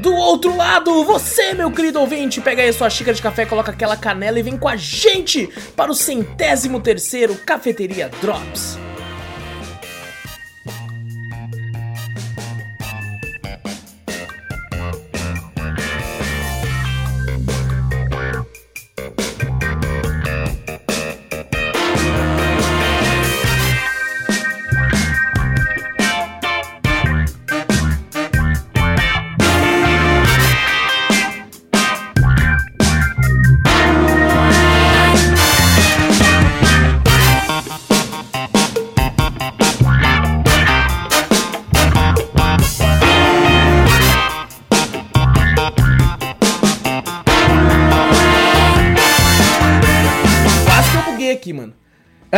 Do outro lado, você, meu querido ouvinte, pega aí sua xícara de café, coloca aquela canela e vem com a gente para o centésimo terceiro Cafeteria Drops.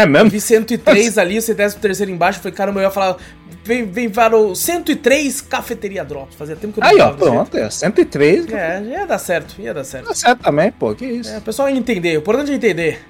É mesmo? Vi 103 ali, o centésimo terceiro embaixo, falei, caramba, eu ia falar, vem, vem para o 103 Cafeteria Drops. Fazia tempo que eu não Aí, ó, pronto, é 103. jeito. É, ia dar certo, ia dar certo. Tá certo também, pô, que isso. É, o pessoal ia entender, o importante é entender.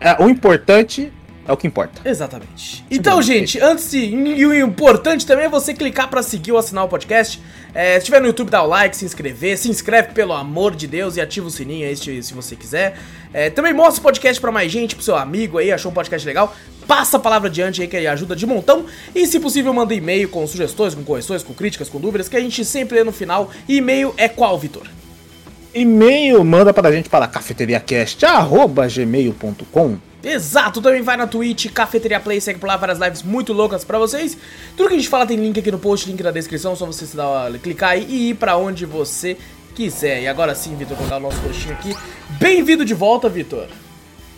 É, o importante é o que importa. Exatamente. Então, gente, antes de. E o importante também é você clicar pra seguir ou assinar o podcast. É, se estiver no YouTube, dá o like, se inscrever. Se inscreve, pelo amor de Deus, e ativa o sininho aí se, se você quiser. É, também mostra o podcast pra mais gente, pro seu amigo aí, achou um podcast legal. Passa a palavra adiante aí, que aí ajuda de montão. E, se possível, manda e-mail com sugestões, com correções, com críticas, com dúvidas, que a gente sempre lê no final. E-mail é qual, Vitor? E-mail manda pra gente para cafeteriacast.gmail.com Exato, também vai na Twitch, Cafeteria Play, segue por lá várias lives muito loucas pra vocês. Tudo que a gente fala tem link aqui no post, link na descrição, só você se uma, clicar aí e ir pra onde você quiser. E agora sim, Vitor, colocar o nosso rostinho aqui. Bem-vindo de volta, Vitor.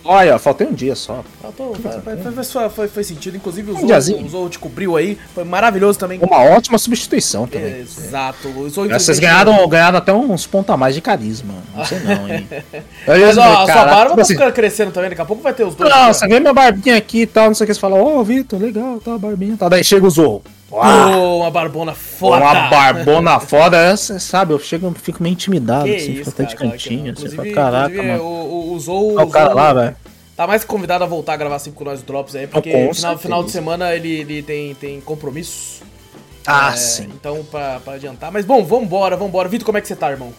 Olha, faltei um dia só. Tô- Foi, foi- foi- sentido, inclusive o Um Zou, o Zou te cobriu aí, foi maravilhoso também. Uma ótima substituição também. Exato, o Zou Vocês ganharam, ganharam até uns pontos a mais de carisma. Não sei não, hein. Mas ó, a sua barba tipo tá assim, ficando crescendo também, daqui a pouco vai ter os dois. Não, você vê minha barbinha aqui e tal, não sei o que. Você fala, ô Vitor, legal, tá, barbinha. Tá, daí chega o Zorro. Pô, uma barbona foda. uma barbona foda, você sabe, eu chego, eu fico meio intimidado, Que assim, isso, fico até de cara, cantinho. Inclusive, fala, caraca, mano. O, o, o Zou, Olha o cara lá, velho. Tá mais convidado a voltar a gravar sempre com nós Drops aí, porque com final, final de semana ele, ele tem, tem compromisso. Ah, É, sim. Então, pra, pra adiantar. Mas bom, vambora, vambora. Vitor, como é que você tá, irmão?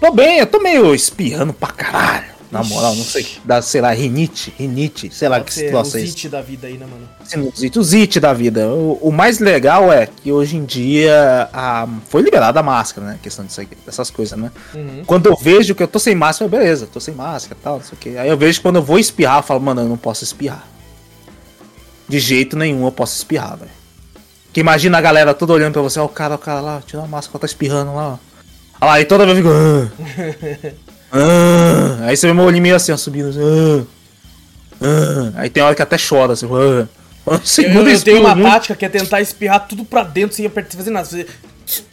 Tô bem, eu tô meio espirrando pra caralho. Na moral, não sei. Dá, sei lá, rinite, rinite, sei lá Pode que situação é isso. zit da vida aí, né, mano? Sinusite, o zite da vida. O, o mais legal é que hoje em dia a, foi liberada a máscara, né? Questão disso aqui, dessas coisas, né? Uhum. Quando eu vejo que eu tô sem máscara, beleza, tô sem máscara e tal, não sei o que. Aí eu vejo que quando eu vou espirrar, eu falo, mano, eu não posso espirrar. De jeito nenhum eu posso espirrar, velho. Que imagina a galera toda olhando pra você, ó, o cara, o cara lá, tira a máscara, tá espirrando lá, ó. Olha lá, e toda vez eu fico. "Ah, ah." Aí você vê meu olhinho meio assim, ó, subindo. assim, "Ah, ah." Aí tem hora que até chora, assim. "Ah." Um Eu, segundo eu tenho uma muito. tática que é tentar espirrar tudo pra dentro sem apertar, fazer nada. Ligado?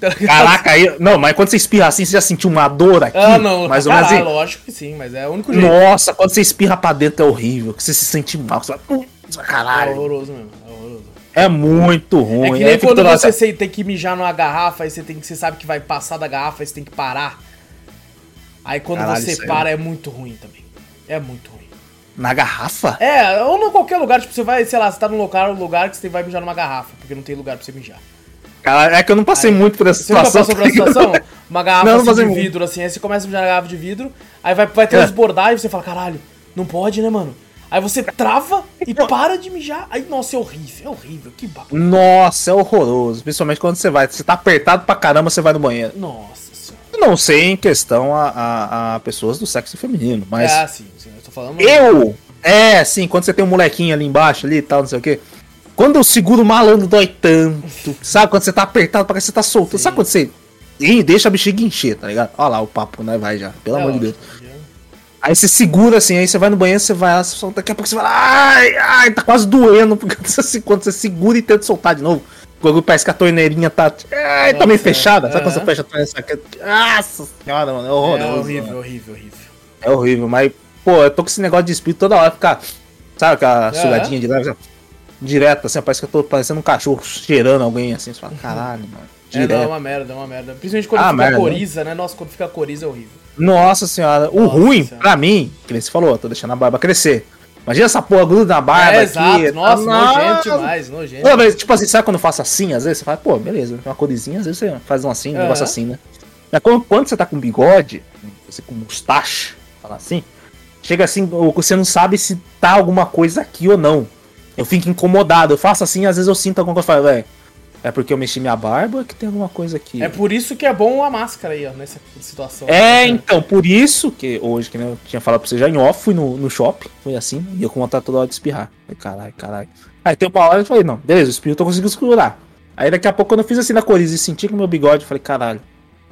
Caraca, aí. Não, mas quando você espirra assim, você já sentiu uma dor aqui? Ah, não. Mais ou Caralho, menos assim. lógico que sim, mas é o único jeito. Nossa, quando você espirra pra dentro é horrível. Que você se sente mal. Você fala, "Hum, É caralho. horroroso mesmo, é horroroso. É muito ruim. É que nem quando você assim, sei- tem que mijar numa garrafa, aí você, tem que, você sabe que vai passar da garrafa, aí você tem que parar. Aí quando Caralho, você aí, para é muito ruim também. É muito ruim. Na garrafa? É, ou em qualquer lugar, tipo, você vai, sei lá, você tá num lugar, um lugar que você vai mijar numa garrafa, porque não tem lugar pra você mijar. Cara, é que eu não passei muito por essa Você nunca situação. passou por essa situação? Uma garrafa Não, não assim, de vidro, assim, aí você começa a mijar na garrafa de vidro, aí vai, vai É. transbordar e você fala, caralho, não pode, né, mano? Aí você trava e para de mijar. Aí, nossa, é horrível, é horrível, que bagulho. Nossa, é horroroso. Principalmente quando você vai. Você tá apertado pra caramba, você vai no banheiro. Nossa não sei em questão a, a, a pessoas do sexo feminino, mas. É, sim, sim, eu tô falando... Eu! É, sim, quando você tem um molequinho ali embaixo ali e tal, não sei o quê. Quando eu seguro o malandro dói tanto. Sabe quando você tá apertado, parece que você tá solto. Sabe quando você. Ih, deixa a bexiga encher, tá ligado? Olha lá o papo, né? Vai já, pelo É, amor de Deus. Aí você segura assim, aí você vai no banheiro, você vai lá, você solta, daqui a pouco você fala, ai, ai, tá quase doendo, porque você- quando você segura e tenta soltar de novo, quando parece que a torneirinha tá, ai, tá meio fechada, sabe quando aham. você fecha a torneira? Nossa senhora, mano, é É horroroso. horrível, mano. horrível, horrível. É horrível, mas, pô, eu tô com esse negócio de espírito toda hora, ficar Sabe aquela sugadinha de leve? Direto, assim, parece que eu tô parecendo um cachorro cheirando alguém assim. Você fala, caralho, mano. É, não, é Direto. uma merda, é uma merda. Principalmente quando Ah, fica merda. coriza, né? Nossa, quando fica coriza é horrível. Nossa senhora, o Nossa ruim, senhora. pra mim, que nem você falou, tô deixando a barba crescer. Imagina essa porra gruda na barba é, aqui. exato. Nossa, Nossa. nojento demais, nojento. Não, mas, tipo assim, sabe quando eu faço assim, às vezes você fala, pô, beleza, uma corizinha, às vezes você faz um assim, um Aham. negócio assim, né? Mas quando, quando você tá com bigode, você com mustache, fala assim, chega assim, você não sabe se tá alguma coisa aqui ou não. Eu fico incomodado, eu faço assim, às vezes eu sinto alguma coisa, eu falo, velho, é porque eu mexi minha barba que tem alguma coisa aqui. É por isso que é bom a máscara aí, ó, nessa situação. É, então, por isso que hoje, que eu tinha falado pra você já em off, fui no, no shopping, foi assim, e eu com vontade toda hora de espirrar. Falei, caralho, caralho. Aí tem uma hora eu falei, não, beleza, o espirro eu tô conseguindo segurar. Aí daqui a pouco, quando eu fiz assim na coriza e senti com o meu bigode, eu falei, caralho,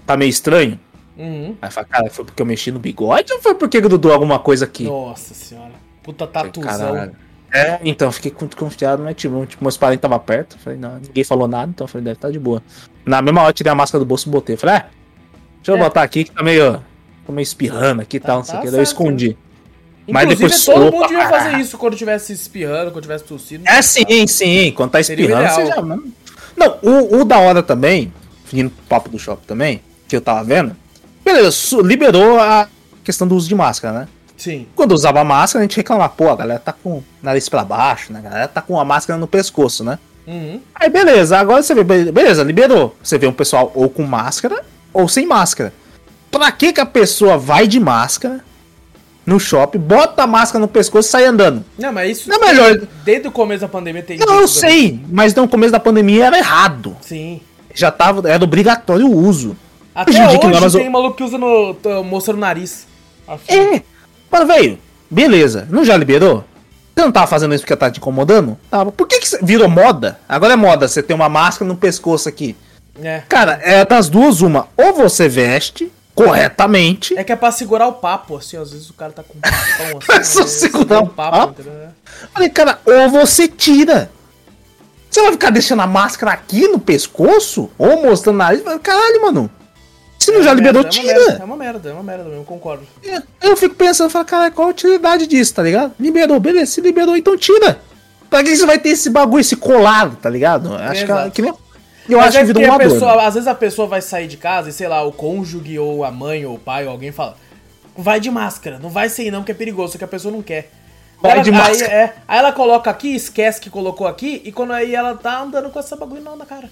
tá meio estranho? Uhum. Aí eu falei, cara, foi porque eu mexi no bigode ou foi porque grudou alguma coisa aqui? Nossa senhora. Puta Falei, tatuzão. caralho. É, então, eu fiquei muito confiado, mas tipo, tipo, meus parentes estavam perto. Falei, não, ninguém falou nada, então eu falei, deve estar de boa. Na mesma hora eu tirei a máscara do bolso e botei. Falei, é, deixa eu É. botar aqui que tá meio. Tô meio espirrando aqui e Tá- tal, não sei tá o que. Daí eu escondi. Mas Inclusive, depois todo mundo devia fazer isso quando tivesse espirrando, quando tivesse tossindo. É sim, sim. Quando tá espirrando, você já. Não, o, o da hora também, vindo pro papo do shopping também, que eu tava vendo. Beleza, liberou a questão do uso de máscara, né? Sim. Quando usava máscara, a gente reclamava, pô, a galera tá com o nariz pra baixo, né? A galera tá com a máscara no pescoço, né? Uhum. Aí beleza, agora você vê, be- beleza, liberou. Você vê um pessoal ou com máscara ou sem máscara. Pra que que a pessoa vai de máscara no shopping, bota a máscara no pescoço e sai andando? Não, mas isso. Não é melhor- Desde o começo da pandemia tem. Não, eu sei, mas no começo da pandemia era errado. Sim. Já tava, era obrigatório o uso. Até Hoje hoje mas tem maluco que usa no. mostrando o nariz. Assim. É, mas velho, beleza, não já liberou? Você não tava fazendo isso porque tá te incomodando? Tava. Por que que virou moda? Agora é moda você ter uma máscara no pescoço aqui. É. Cara, é das duas uma. Ou você veste corretamente. É que é pra segurar o papo, assim, às vezes o cara tá com um papão assim. É só aí segurar segura o papo? entendeu? É. Falei, cara, ou você tira. Você vai ficar deixando a máscara aqui no pescoço? Ou mostrando o nariz? Caralho, mano. Se não É já liberou, merda, é uma merda, tira. É uma merda, é uma merda mesmo, concordo. Eu fico pensando, falo, cara, qual a utilidade disso, tá ligado? Liberou, beleza, se liberou, então tira. Pra que você vai ter esse bagulho, esse colado, tá ligado? Acho que, Exato. que nem... Eu Mas acho é que virou uma a dor. pessoa, às vezes a pessoa vai sair de casa e, sei lá, o cônjuge ou a mãe ou o pai ou alguém fala: vai de máscara, não vai sair não, que é perigoso, só que a pessoa não quer. Vai Ela- de aí, máscara. é, aí ela coloca aqui, esquece que colocou aqui, e quando aí ela tá andando com essa bagulho não na cara.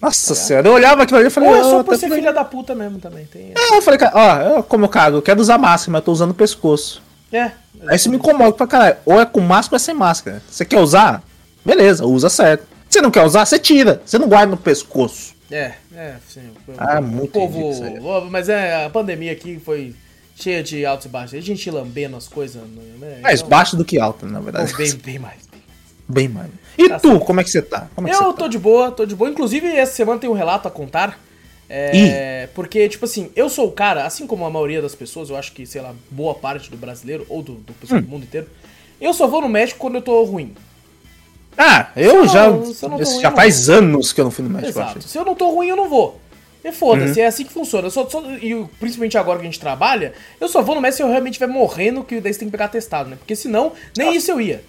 Nossa senhora, eu olhava aquilo ali e falei, Ou é "Ah, só por tá ser tudo filha da puta mesmo também. Tem... É, eu falei, ó, como eu cago, eu quero usar máscara, mas eu tô usando o pescoço. É. Aí isso me incomoda pra caralho. Ou é com máscara ou é sem máscara. Você quer usar? Beleza, usa certo. Você não quer usar, você tira. Você não guarda no pescoço. É, é, sim. Ah, o muito povo. Mas é, a pandemia aqui foi cheia de altos e baixos. A gente lambendo as coisas, né? Mais Então, baixo do que alto, na verdade. bem, bem mais. bem mais. E Tá tu, certo. como é que você tá? É que Eu você tô de boa, tô de boa. Inclusive, essa semana tem um relato a contar. É, porque, tipo assim, eu sou o cara, assim como a maioria das pessoas, eu acho que, sei lá, boa parte do brasileiro, ou do, do pessoal Hum. do mundo inteiro, eu só vou no médico quando eu tô ruim. Ah, eu já. não- eu ruim, já faz anos que eu não fui no médico, Exato. Se eu não tô ruim, eu não vou. E foda-se, Uhum. é assim que funciona. Eu só, só- e principalmente agora que a gente trabalha, eu só vou no médico se eu realmente estiver morrendo, que daí você tem que pegar testado, né? Porque senão, nem isso eu ia.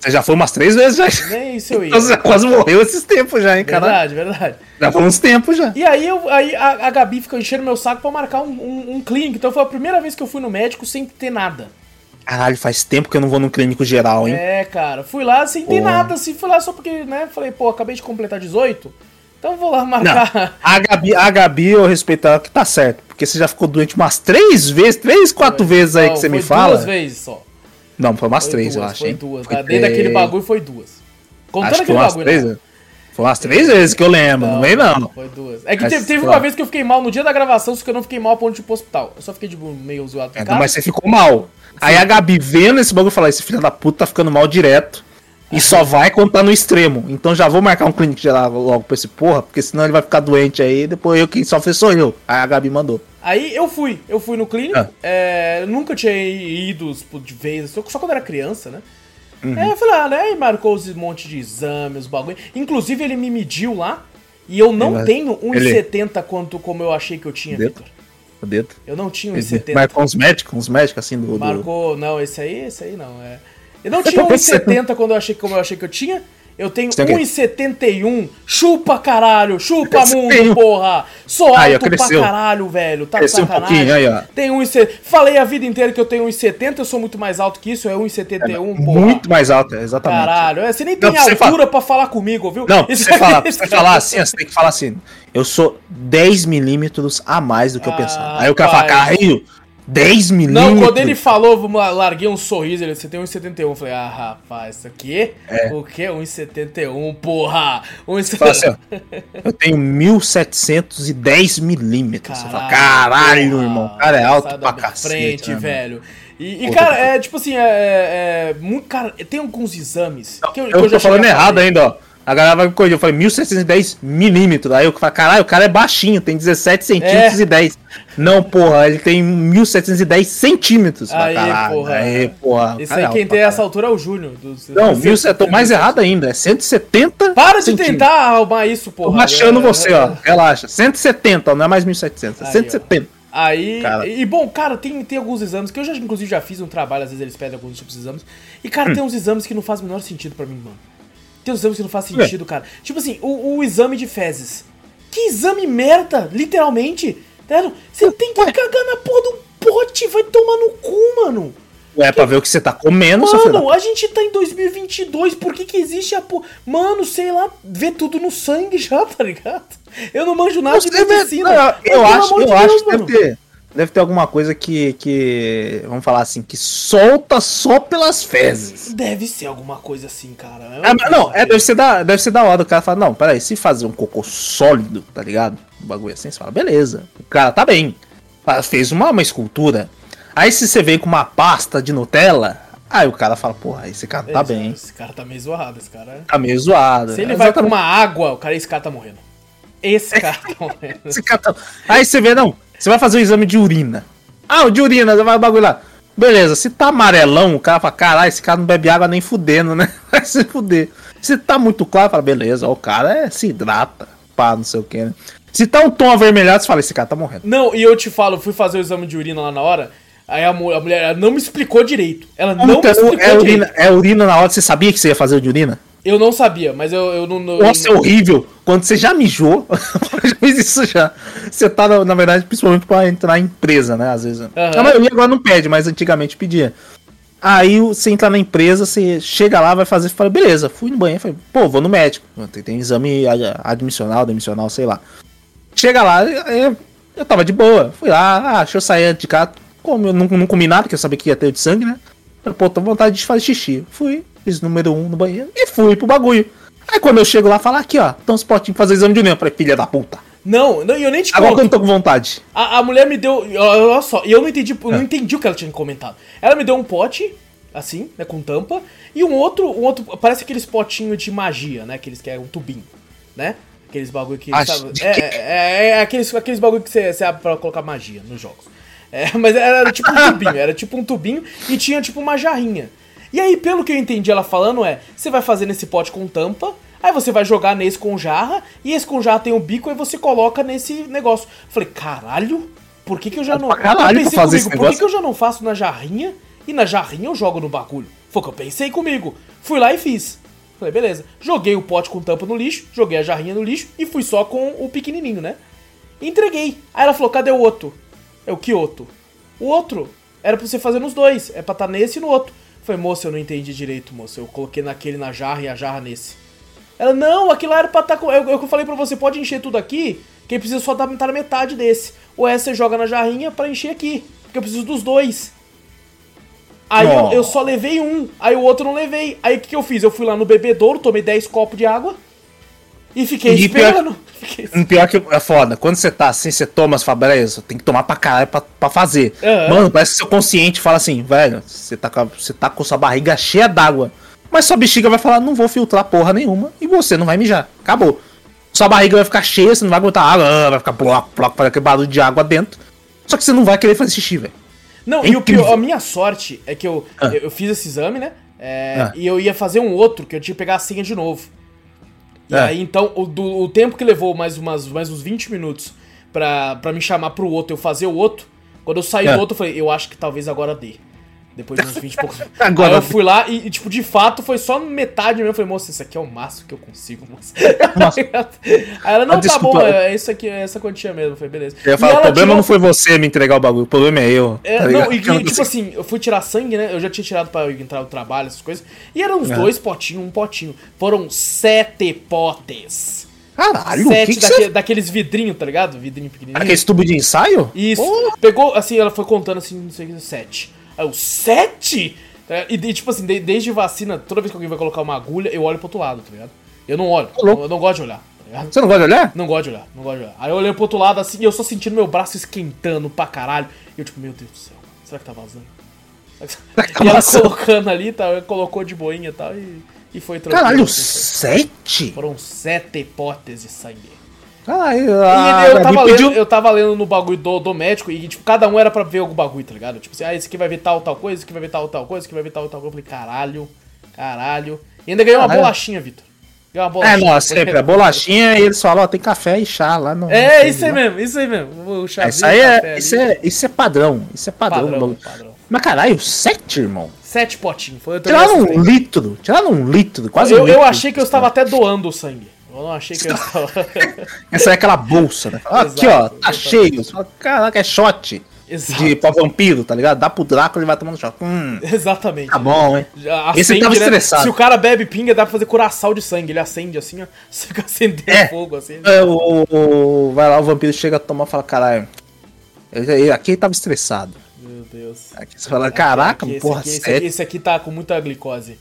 Você já foi umas três vezes já. Nem isso eu ia. Você quase morreu esses tempos já, hein, cara? Verdade, verdade. Já foi uns tempos já. E aí, eu, aí a, a Gabi ficou enchendo meu saco pra marcar um, um, um clínico. Então foi a primeira vez que eu fui no médico sem ter nada. Caralho, faz tempo que eu não vou no clínico geral, hein? É, cara. Fui lá sem ter nada, assim. Fui lá só porque, né? Falei, pô, acabei de completar 18. Então vou lá Não, marcar. a Gabi, a Gabi eu respeito ela que tá certo. Porque você já ficou doente umas três vezes, três, quatro vezes aí Não, que você me foi fala. Duas vezes só. Não, foi umas Foi três, duas, eu acho, Foi hein? duas. Foi? Dentro daquele três. bagulho foi duas. Contando Acho aquele bagulho. três, não. né? Foi umas três vezes que eu lembro, não, vem não. Foi duas. É que Mas, teve, teve uma vez que eu fiquei mal no dia da gravação, só que eu não fiquei mal a ponto de ir pro hospital. Eu só fiquei tipo, meio zoado É, mas você ficou mal. Aí a Gabi vendo esse bagulho falar, esse filho da puta tá ficando mal direto. E só vai quando tá no extremo. Então já vou marcar um clínico geral logo pra esse porra, porque senão ele vai ficar doente aí, depois eu quem sofre sou eu. Aí a Gabi mandou. Aí eu fui, eu fui no clínico, Ah. é, nunca tinha ido de vez, só, quando era criança, né? Uhum. Aí eu falei, ah, né? E marcou os monte de exames, os bagulho. Inclusive ele me mediu lá e eu não Ele- tenho ele- 1,70 quanto como eu achei que eu tinha? Vitor. Eu não tinha Ele 1,70. Marcou uns médicos, uns médicos assim do. do- Marcou, não, esse aí, esse aí não. É, Eu não tinha 1,70 quando eu achei como eu achei que eu tinha. Eu tenho 1,71. Chupa, caralho. Chupa, mundo, porra. Sou alto aí, pra caralho, velho. Tá cresceu um pouquinho, aí, ó. Tenho 1,70. Falei a vida inteira que eu tenho 1,70. Eu sou muito mais alto que isso. É 1,71, é, porra. Muito mais alto, é, exatamente. Caralho. É, você nem tem não, altura fala... pra falar comigo, viu? Não, você, fala, você falar assim, você tem que falar assim. Eu sou 10 milímetros a mais do que eu pensava. Aí o cara fala, caralho 10 milímetros? Não, quando ele falou, larguei um sorriso, ele, você tem 1,71. Eu falei, ah, rapaz, isso aqui? É. O que? 1,71, porra! 1,71. Assim, eu tenho 1.710 milímetros. Caralho, fala, caralho porra, irmão, o cara é alto pra cacete. frente, né, velho. E, e cara, é tipo assim, é, é, muito, cara, tem alguns exames que eu, eu, que eu tô falando errado ainda, ó. A galera vai me corrigir. Eu falei 1710 milímetros. Aí eu falei, caralho, o cara é baixinho, tem 17 centímetros é. e 10. Não, porra, ele tem 1710 centímetros. Aí, caralho. porra. Aí, porra. Isso aí, quem tem essa altura é o Júnior. Não, mil, eu tô mais errado ainda. É 170 Para de tentar arrumar isso, porra. Tô baixando é, você, ó. Relaxa. 170, não é mais 1700. É 170. Ó. Aí, cara. e bom, cara, tem, tem alguns exames que eu já, inclusive, já fiz um trabalho, às vezes eles pedem alguns tipos de exames. E, cara, hum. tem uns exames que não fazem o menor sentido para mim, mano. Tem uns exames que não faz sentido, é. cara. Tipo assim, o, o, exame de fezes. Que exame merda, literalmente. Tá você tem que cagar na porra do pote, vai tomar no cu, mano. É pra ver o que você tá comendo, Mano, a gente tá em 2022, por que que existe a porra... Mano, sei lá, vê tudo no sangue já, tá ligado? Eu não manjo nada de medicina. Não, eu, acho, eu acho que deve ter deve ter alguma coisa que, que. Vamos falar assim, que solta só pelas fezes. Deve ser alguma coisa assim, cara. É, não, é, deve ser, da, deve ser da hora. O cara fala, não, peraí, se fazer um cocô sólido, tá ligado? Um bagulho assim, você fala, beleza. O cara tá bem. Fez uma, uma escultura. Aí se você vem com uma pasta de Nutella, aí o cara fala, porra, esse cara tá esse, bem. Esse cara tá meio zoado, esse cara. Tá meio zoado. Se ele vai com uma água, o cara, esse cara tá morrendo. Esse cara tá morrendo. esse cara tá... Aí você vê, não, você vai fazer o exame de urina. Ah, o de urina, você vai o bagulho lá. Beleza, se tá amarelão, o cara fala, caralho, esse cara não bebe água nem fudendo, né? Vai se fuder. Se tá muito claro, fala, beleza, ó, o cara é, se hidrata, pá, não sei o que, né? Se tá um tom avermelhado, você fala, esse cara tá morrendo. Não, e eu te falo, fui fazer o exame de urina lá na hora, aí a, mulher, não me explicou direito. Ela não me explicou é urina, direito. É urina na hora, você sabia que você ia fazer o de urina? Eu não sabia, mas eu, eu não. Nossa, eu é horrível. Quando você já mijou, já fiz isso já. Você tá, na, na verdade, principalmente pra entrar em empresa, né? Às vezes. Uhum. A maioria agora não pede, mas antigamente pedia. Aí você entra na empresa, você chega lá, vai fazer, fala, beleza, fui no banheiro, falei, pô, vou no médico. Tem, tem exame admissional, demissional, sei lá. Chega lá, eu, eu tava de boa. Fui lá, ah, deixa eu sair de casa. Como eu não, não comi nada, porque eu sabia que ia ter de sangue, né? Pô, tô com vontade de fazer xixi. Fui, fiz número um no banheiro e fui pro bagulho. Aí quando eu chego lá, fala aqui, ó, tem uns potinhos pra fazer exame de urina. Eu falei, filha da puta. Não, não, eu nem te Agora que eu não tô com vontade. A, a mulher me deu. Olha só, e eu não entendi, eu não é. entendi o que ela tinha comentado. Ela me deu um pote, assim, né, com tampa, e um outro, um outro. Parece aqueles potinhos de magia, né? Aqueles que é um tubinho, né? Aqueles bagulho que. Sabe, é, é, é, é, aqueles, aqueles bagulho que você, você abre pra colocar magia nos jogos. É, mas era tipo um tubinho, era tipo um tubinho e tinha tipo uma jarrinha. E aí, pelo que eu entendi ela falando, é: você vai fazer nesse pote com tampa, aí você vai jogar nesse com jarra, e esse com jarra tem um bico, aí você coloca nesse negócio. falei, caralho, por que, que eu já não. Caralho, eu pensei comigo, por que, que eu já não faço na jarrinha e na jarrinha eu jogo no bagulho? Foi o que eu pensei comigo. Fui lá e fiz. Falei, beleza. Joguei o pote com tampa no lixo, joguei a jarrinha no lixo e fui só com o pequenininho, né? entreguei. Aí ela falou, cadê o outro? É o que outro? O outro era pra você fazer nos dois. É pra estar tá nesse e no outro. Falei, moça, eu não entendi direito, moça. Eu coloquei naquele na jarra e a jarra nesse. Ela, não, aquilo lá era pra estar tá com. Eu, eu falei pra você, pode encher tudo aqui, que precisa só dar tá na metade desse. Ou essa você joga na jarrinha pra encher aqui. Porque eu preciso dos dois. Aí eu, eu, só levei um, aí o outro não levei. Aí o que, que eu fiz? Eu fui lá no bebedouro, tomei 10 copos de água e fiquei e esperando. Pior, pior que é foda, quando você tá assim, você toma as fabrícias, tem que tomar pra caralho pra, pra fazer. Uhum. Mano, parece que seu consciente fala assim, velho, você tá, com, você tá com sua barriga cheia d'água. Mas sua bexiga vai falar, não vou filtrar porra nenhuma, e você não vai mijar. Acabou. Sua barriga vai ficar cheia, você não vai aguentar água, ah, vai ficar bloco, bloco, fazer aquele barulho de água dentro. Só que você não vai querer fazer xixi, velho. Não, é e o pior, a minha sorte é que eu, ah. eu, eu, fiz esse exame, né? É, ah. E eu ia fazer um outro, que eu tinha que pegar a senha de novo. E é. aí, então, o, do, o tempo que levou mais, umas, mais uns 20 minutos pra, pra me chamar pro outro, eu fazer o outro, quando eu saí é. do outro, eu falei, eu acho que talvez agora dê. Depois de uns 20 e poucos. Agora- Aí eu fui lá e, e, tipo, de fato, foi só metade mesmo. Eu falei, moça, isso aqui é o máximo que eu consigo, moça. Nossa. Aí ela, não, Ah, tá bom, é isso aqui, é essa quantia mesmo. Eu falei, beleza. Eu falar, o problema tirou- não foi você me entregar o bagulho, o problema é eu. É, tá não, e, e, tipo consigo- assim, eu fui tirar sangue, né? Eu já tinha tirado pra entrar no trabalho, essas coisas. E eram uns É. dois potinhos, um potinho. Foram sete potes. Caralho, sete que, que daque- você... daqueles vidrinhos, tá ligado? Vidrinho pequenininho. Aquele tubo de ensaio? Isso. Porra. Pegou, assim, ela foi contando assim, não sei o que, sete. Aí eu, sete? Tá, E, e, tipo assim, de- desde vacina, toda vez que alguém vai colocar uma agulha, eu olho pro outro lado, tá ligado? Eu não olho. Ô, louco. Eu não gosto de olhar, tá ligado? Você não gosta de olhar? Não gosto de olhar, não gosto de olhar. Aí eu olhei pro outro lado assim e eu só sentindo meu braço esquentando pra caralho. E eu tipo, meu Deus do céu, será que tá vazando? Será que- tá E ela colocando ali, tá, colocou de boinha e tal, e, e foi tranquilo. Caralho, assim. sete? Foram sete de sangue. Caralho, E a eu, tava lendo, pediu... eu tava lendo no bagulho do, do médico e, tipo, cada um era pra ver algum bagulho, tá ligado? Tipo assim, ah, esse aqui vai ver tal, tal coisa, esse aqui vai ver tal, tal coisa, esse aqui vai ver tal, tal coisa. Eu falei, caralho, caralho. E ainda ganhei uma Caralho. bolachinha, Vitor. É, não, sempre. A bolachinha e eles falam, ó, tem café e chá lá no. É, no- isso aí mesmo, isso aí mesmo. O É, chazinho, Isso aí é, isso é, isso é padrão. Isso é padrão. padrão, padrão. Mas caralho, sete, irmão. Sete potinhos. Foi eu Tiraram um litro. Tiraram um litro, quase um eu, eu litro. achei que eu estava até doando o sangue. Eu não achei que eu estava. Essa é aquela bolsa, né? Aqui, Exato, ó, tá exatamente. cheio. Você fala, Caraca, é shot. Exato. De pra vampiro, tá ligado? Dá pro Drácula ele vai tomando shot. Hum, Exatamente. tá bom, hein? Já Esse acende, tava né? estressado. Se o cara bebe pinga, dá pra fazer curaçal de sangue. Ele acende assim, ó. Você fica acendendo É. fogo assim. É, o, o- vai lá, o vampiro chega, toma e fala, caralho. Aqui ele tava estressado. Meu Deus. Aqui você fala, caraca, Aqui, esse porra, aqui, esse, aqui, sério. esse aqui tá com muita glicose.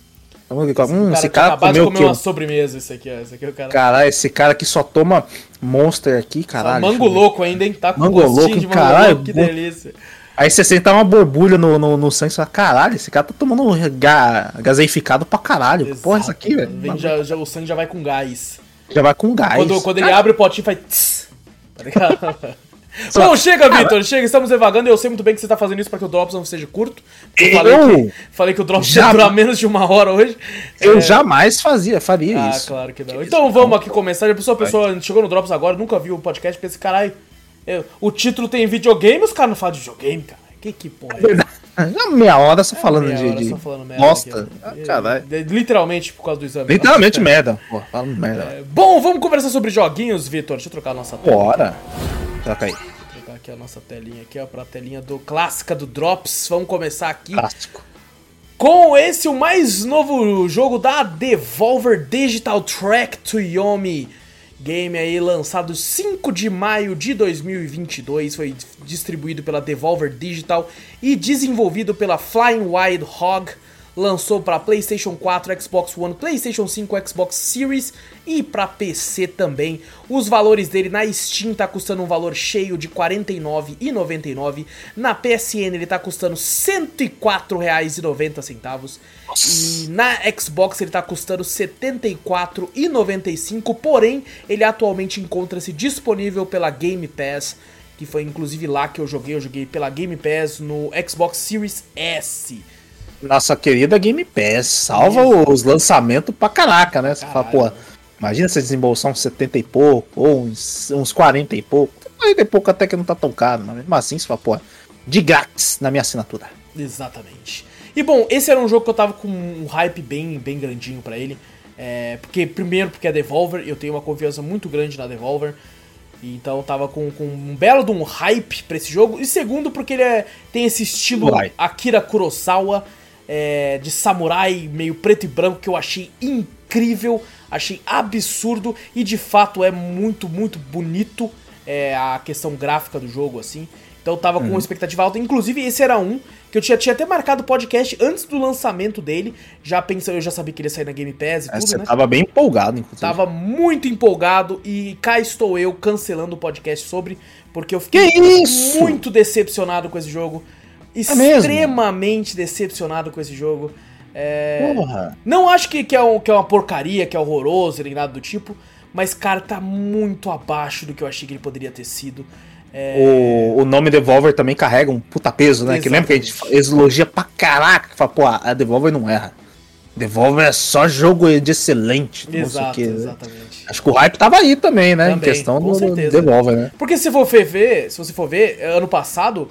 Hum, O esse cara cara comeu comer uma sobremesa, esse aqui, ó. Esse aqui é o cara. Caralho, esse cara que só toma Monster aqui, caralho. mango eu ver. louco ainda, hein? Tá com Mango gostinho louco, de mango caralho, louco, que delícia. Aí você senta uma borbulha no, no, no sangue e fala, caralho, esse cara tá tomando ga, gaseificado pra caralho. Porra, isso aqui, velho. Já, já- o sangue já vai com gás. Já vai com gás. Quando, quando ele abre o potinho, faz. tss, Tá ligado? Bom, chega, Vitor, chega, estamos devagando. Eu sei muito bem que você tá fazendo isso pra que o Drops não seja curto. Eu Eu? falei que, falei que o Drops ia Já- durar menos de uma hora hoje. Eu É, jamais fazia, faria Ah, isso. claro que não. Então vamos aqui começar. A pessoa chegou no Drops agora, nunca viu o podcast, pensa, caralho, eu- o título tem videogame, os caras não falam de videogame, cara. Que que porra é? Já meia hora só falando Meia de, hora de só falando merda bosta. aqui. Ah, caralho. É, Literalmente por causa do exame. Literalmente merda. Pô, fala merda. É, Bom, vamos conversar sobre joguinhos, Vitor. Deixa eu trocar a nossa tela. Bora. Troca aí. Vou trocar aqui a nossa telinha aqui, ó, pra telinha do clássica do Drops. Vamos começar aqui Clássico. com esse, o mais novo jogo da Devolver Digital Track to Yomi. Game aí lançado 5 de maio de 2022, foi distribuído pela Devolver Digital e desenvolvido pela Flying Wild Hog. Lançou para PlayStation 4, Xbox One, PlayStation 5, Xbox Series e para PC também. Os valores dele na Steam tá custando um valor cheio de R$ 49,99. Na PSN ele tá custando R$ 104,90. E na Xbox ele tá custando R$ 74,95, porém ele atualmente encontra-se disponível pela Game Pass, que foi inclusive lá que eu joguei, eu joguei pela Game Pass no Xbox Series S. Nossa querida Game Pass. Salva os lançamentos pra caraca, né? Você fala, Caralho. pô, imagina você desembolsar uns 70 e pouco, ou uns, uns 40 e pouco. 40 e pouco até que não tá tão caro, mas mesmo assim você fala, pô, de grátis na minha assinatura. Exatamente. E bom, esse era um jogo que eu tava com um hype bem, bem grandinho pra ele. É, porque, primeiro, porque é Devolver, eu tenho uma confiança muito grande na Devolver. Então eu tava com, com um belo de um hype pra esse jogo. E segundo, porque ele é- tem esse estilo. Akira Kurosawa é, de samurai meio preto e branco que eu achei incrível, achei absurdo e de fato é muito, muito bonito é, a questão gráfica do jogo, assim. Então eu tava com uma expectativa alta. Inclusive, esse era um que eu tinha, tinha até marcado o podcast antes do lançamento dele. Já pensando, eu já sabia que ele ia sair na Game Pass e É, tudo, você né? tava bem empolgado, inclusive. Tava muito empolgado e cá estou eu cancelando o podcast sobre, porque eu fiquei muito decepcionado com esse jogo. Mesmo? Extremamente decepcionado com esse jogo. É, Porra. Não acho que, que, é um- que é uma porcaria, que é horroroso, nem nada do tipo, mas, cara, tá muito abaixo do que eu achei que ele poderia ter sido. É, O, o nome Devolver também carrega um puta peso, né? Que lembra que a gente Exatamente. elogia pra caraca. que Fala, pô, a Devolver não erra. Devolver é só jogo de excelente. Exato, né? exatamente. Acho que o hype tava aí também, né? Também, em questão do certeza. Devolver, né? Porque se for ver, se você for ver, ano passado,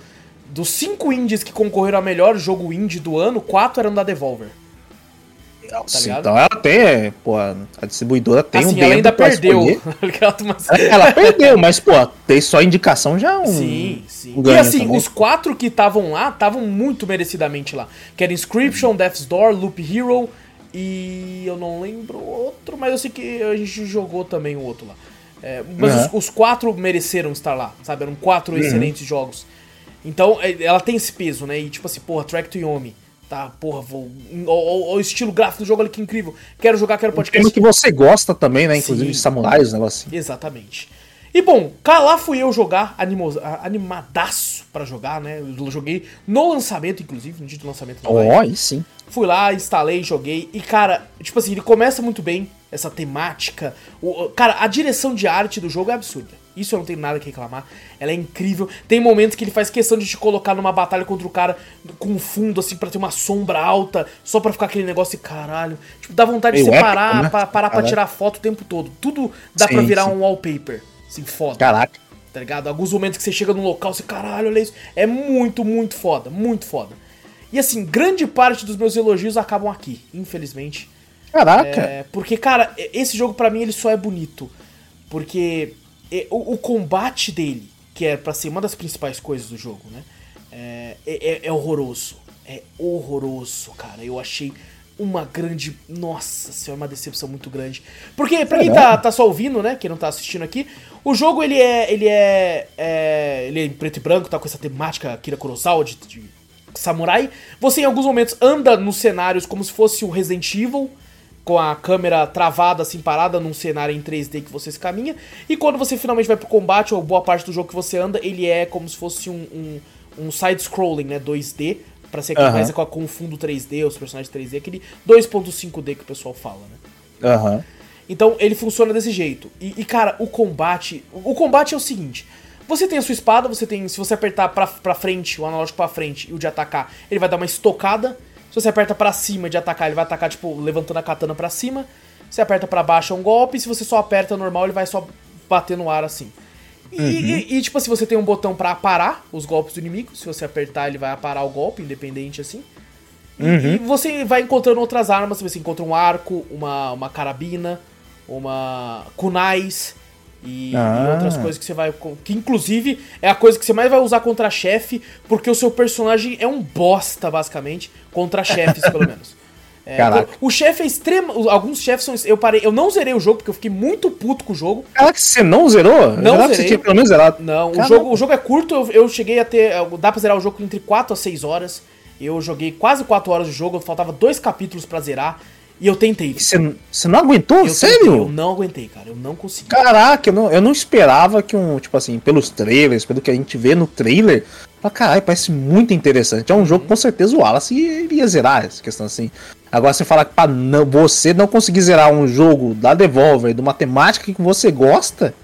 dos cinco indies que concorreram a melhor jogo indie do ano, quatro eram da Devolver. Tá então ela tem, pô, a distribuidora tem assim, um ela ainda perdeu. ela perdeu, mas, pô, tem só indicação já um. Sim, sim. Um e assim, também. os quatro que estavam lá, estavam muito merecidamente lá. Que era Inscription, Death's Door, Loop Hero e eu não lembro outro, mas eu sei que a gente jogou também o outro lá. É, mas uhum. os, os, quatro mereceram estar lá, sabe? Eram quatro uhum. excelentes jogos. Então, é, ela tem esse peso, né? E tipo assim, porra, Track to Yomi Tá, porra, vou. O, estilo gráfico do jogo ali que incrível. Quero jogar, quero podcast. Um que você gosta também, né? Inclusive Sim. de samurais, um negócio assim. Exatamente. E bom, lá fui eu jogar, animo, animadaço para jogar, né? Eu joguei no lançamento, inclusive, no dia do lançamento. Ó, oh, aí sim. Fui lá, instalei, joguei. E, cara, tipo assim, ele começa muito bem, essa temática. O, cara, a direção de arte do jogo é absurda. Isso eu não tenho nada que reclamar. Ela é incrível. Tem momentos que ele faz questão de te colocar numa batalha contra o cara com fundo, assim, para ter uma sombra alta, só para ficar aquele negócio e caralho. Tipo, dá vontade de você épico, parar, né? pra, parar pra tirar foto o tempo todo. Tudo dá sim, pra virar sim. um wallpaper. Assim, foda. Caraca. Tá ligado? Alguns momentos que você chega num local, você, caralho, olha isso. É muito, muito foda. Muito foda. E assim, grande parte dos meus elogios acabam aqui, infelizmente. Caraca. É, porque, cara, esse jogo para mim ele só é bonito. Porque o, o, combate dele, que é para ser uma das principais coisas do jogo, né? É, é, é, horroroso. É horroroso, cara. Eu achei uma grande. Nossa senhora, uma decepção muito grande. Porque, pra quem tá, tá só ouvindo, né? Quem não tá assistindo aqui, o jogo ele é. Ele é, é. ele é em preto e branco, tá com essa temática Akira Kurosawa de, de samurai. Você em alguns momentos anda nos cenários como se fosse o Resident Evil com a câmera travada, assim, parada num cenário em 3D que você se caminha. E quando você finalmente vai pro combate, ou boa parte do jogo que você anda, ele é como se fosse um, um, um side-scrolling, né? 2D, pra ser aquele uhum. mais com, com fundo 3D, os personagens 3D, aquele 2.5D que o pessoal fala, né? Aham. Uhum. Então ele funciona desse jeito. E, e, cara, o combate. O combate é o seguinte. Você tem a sua espada, você tem. Se você apertar pra, pra frente, o analógico pra frente e o de atacar, ele vai dar uma estocada. Se você aperta para cima de atacar, ele vai atacar, tipo, levantando a katana para cima. Se aperta para baixo é um golpe, se você só aperta normal, ele vai só bater no ar assim. E, uhum. e, e tipo assim, você tem um botão para parar os golpes do inimigo. Se você apertar, ele vai parar o golpe, independente assim. Uhum. E, você vai encontrando outras armas. Você encontra um arco, uma, uma carabina, uma kunais e, ah. e, outras coisas que você vai. Que inclusive é a coisa que você mais vai usar contra chefe, porque o seu personagem é um bosta, basicamente, contra chefes, pelo menos. É, o chefe é extremo. Alguns chefes são. Eu parei. Eu não zerei o jogo porque eu fiquei muito puto com o jogo. Caraca, você não zerou? Não zerei. Você tinha pelo menos zerado. Não, o jogo, o jogo é curto. Eu, eu, cheguei a ter. Dá pra zerar o jogo entre 4 a 6 horas. Eu joguei quase 4 horas de jogo. Faltava dois capítulos para zerar. E eu tentei. Você não aguentou? Eu Sério? Tentei, eu não aguentei, cara. Eu não consegui. Caraca, eu não, eu não esperava que um, tipo assim, pelos trailers, pelo que a gente vê no trailer, fala, caralho, parece muito interessante. É um uhum. jogo com certeza o Wallace iria zerar essa questão assim. Agora você fala que pra não, você não conseguir zerar um jogo da Devolver, de uma temática que você gosta,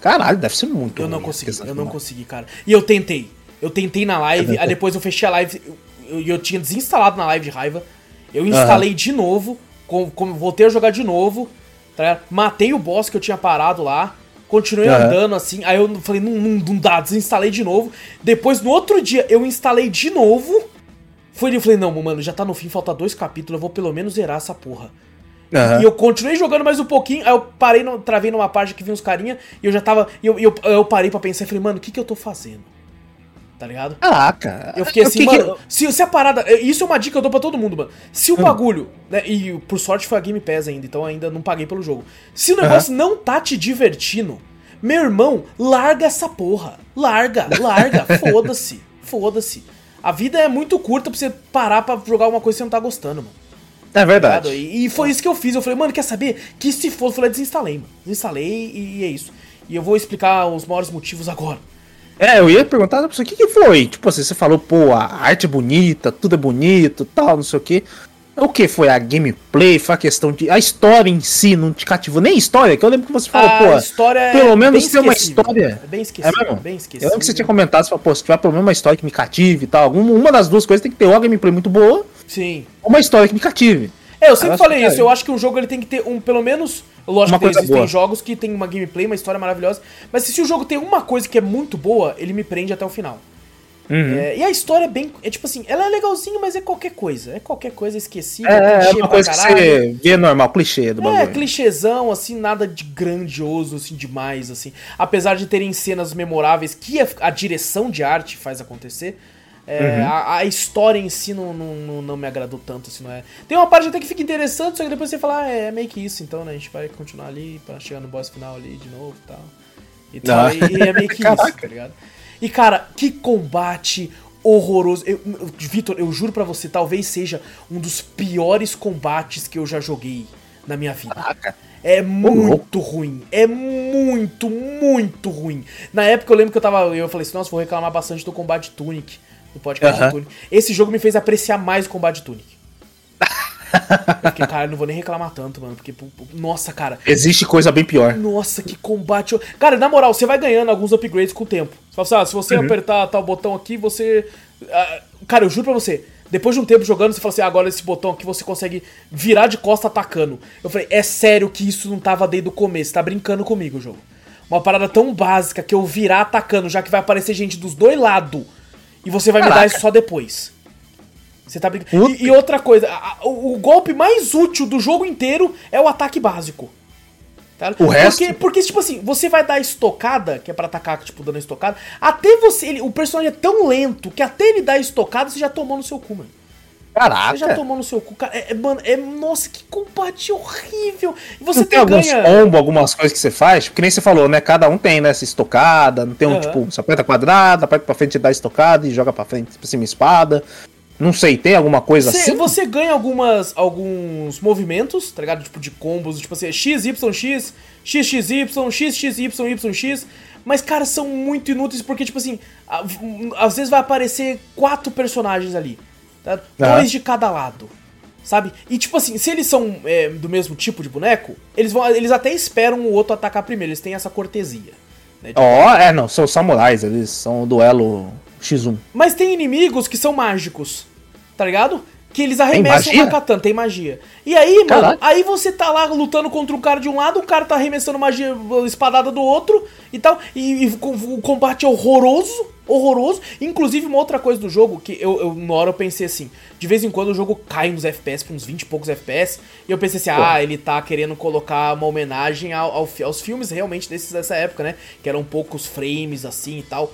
caralho, deve ser muito Eu não consegui, eu não consegui, cara. E eu tentei. Eu tentei na live, aí depois eu fechei a live e eu, eu, tinha desinstalado na live de raiva. Eu instalei uhum. de novo com, com, voltei a jogar de novo, tá Matei o boss que eu tinha parado lá. Continuei uhum. andando assim. Aí eu falei, não, não, não dá, desinstalei de novo. Depois, no outro dia, eu instalei de novo. Foi eu falei, não, mano, já tá no fim, falta dois capítulos, eu vou pelo menos zerar essa porra. Uhum. E eu continuei jogando mais um pouquinho, aí eu parei, no, travei numa parte que vinha uns carinha, e eu já tava. Eu, eu, eu parei pra pensar e falei, mano, o que, que eu tô fazendo? Tá ligado? Caraca. Eu fiquei assim, mano, que... Se, se a parada. É, isso é uma dica que eu dou pra todo mundo, mano. Se o hum. bagulho, né? E por sorte foi a Game Pass ainda, então ainda não paguei pelo jogo. Se o negócio uhum. não tá te divertindo, meu irmão, larga essa porra. Larga, larga. Foda-se. Foda-se. A vida é muito curta pra você parar pra jogar uma coisa que você não tá gostando, mano. É verdade. Tá e, e, foi isso que eu fiz. Eu falei, mano, quer saber? Que se for, eu falei, desinstalei, mano. Desinstalei e, e é isso. E eu vou explicar os maiores motivos agora. É, eu ia perguntar pra você, o que, que foi? Tipo assim, você falou, pô, a arte é bonita, tudo é bonito, tal, não sei o que. O que foi a gameplay? Foi a questão de. A história em si não te cativou? Nem história, que eu lembro que você falou, a pô. História é pelo menos tem uma história. É bem esquecível. É mesmo? Bem esquecível. Eu lembro que você tinha comentado, você falou, pô, se tiver pelo menos uma história que me cative e tal. uma das duas coisas tem que ter uma gameplay muito boa. Sim. Uma história que me cative. É, eu sempre falei isso. É. Eu acho que um jogo ele tem que ter um, pelo menos. Lógico que existem boa. jogos que tem uma gameplay, uma história maravilhosa. Mas se o jogo tem uma coisa que é muito boa, ele me prende até o final. Uhum. É, e a história é bem. É tipo assim, ela é legalzinha, mas é qualquer coisa. É qualquer coisa esquecida. É, é uma coisa que você vê normal, clichê do bagulho. É, clichêzão, assim, nada de grandioso, assim, demais, assim. Apesar de terem cenas memoráveis que a, a direção de arte faz acontecer. É, uhum. a, a, história em si não, não, não, me agradou tanto, assim, não é. Tem uma parte até que fica interessante, só que depois você fala, ah, é, é meio que isso, então, né? A gente vai continuar ali pra chegar no boss final ali de novo e tal. E, tal, e, e é meio que isso, tá ligado? E, cara, que combate horroroso. Eu, eu, Vitor, eu juro para você, talvez seja um dos piores combates que eu já joguei na minha vida. Caraca. É muito ruim. É muito, muito ruim. Na época eu lembro que eu tava. Eu falei assim, nossa, vou reclamar bastante do combate Tunic. Podcast uh -huh. Tunic. Esse jogo me fez apreciar mais o combate Tunic. Porque, cara, eu não vou nem reclamar tanto, mano. Porque, nossa, cara. Existe coisa bem pior. Nossa, que combate. Cara, na moral, você vai ganhando alguns upgrades com o tempo. Você fala assim, ah, se você uhum. apertar tal botão aqui, você. Ah, cara, eu juro pra você. Depois de um tempo jogando, você fala assim, ah, agora esse botão aqui você consegue virar de costa atacando. Eu falei, é sério que isso não tava desde o começo, tá brincando comigo o jogo. Uma parada tão básica que eu virar atacando, já que vai aparecer gente dos dois lados. E você vai Caraca. me dar isso só depois. Você tá brincando. E, e, outra coisa, a, o, o, golpe mais útil do jogo inteiro é o ataque básico. Tá? O resto? Porque, porque, tipo assim, você vai dar estocada, que é pra atacar, tipo, dando estocada, até você. Ele, o personagem é tão lento que até ele dar estocada, você já tomou no seu cu, mano. Caraca. Você já tomou no seu cu, cara. É, é, mano, é. Nossa, que combate horrível. E você não tem alguns ganha... combo, algumas coisas que você faz, porque nem você falou, né? Cada um tem, né? Essa estocada, não tem um, uhum. tipo, você aperta quadrado, aperta pra frente e dá estocada e joga pra frente, pra cima espada. Não sei, tem alguma coisa Cê, assim? Você ganha algumas, alguns movimentos, tá ligado? Tipo de combos, tipo assim, X, Y, X, X, X, Y, X, X, Y, Y, X. Mas, cara, são muito inúteis porque, tipo assim, às vezes vai aparecer quatro personagens ali. Tá? Ah. Dois de cada lado. Sabe? E tipo assim, se eles são é, do mesmo tipo de boneco, eles vão eles até esperam o outro atacar primeiro, eles têm essa cortesia. Né? Ó, oh, é, não, são samurais, eles são o duelo X1. Mas tem inimigos que são mágicos tá ligado? Que eles arremessam uma katana, tem magia. E aí, Caraca. mano, aí você tá lá lutando contra um cara de um lado, um cara tá arremessando magia espadada do outro e tal. E, e o combate é horroroso, horroroso. Inclusive, uma outra coisa do jogo, que eu, eu na hora eu pensei assim, de vez em quando o jogo cai uns FPS, uns 20 e poucos FPS, e eu pensei assim, Pô. ah, ele tá querendo colocar uma homenagem ao, ao, aos filmes realmente desses, dessa época, né? Que eram poucos frames assim e tal.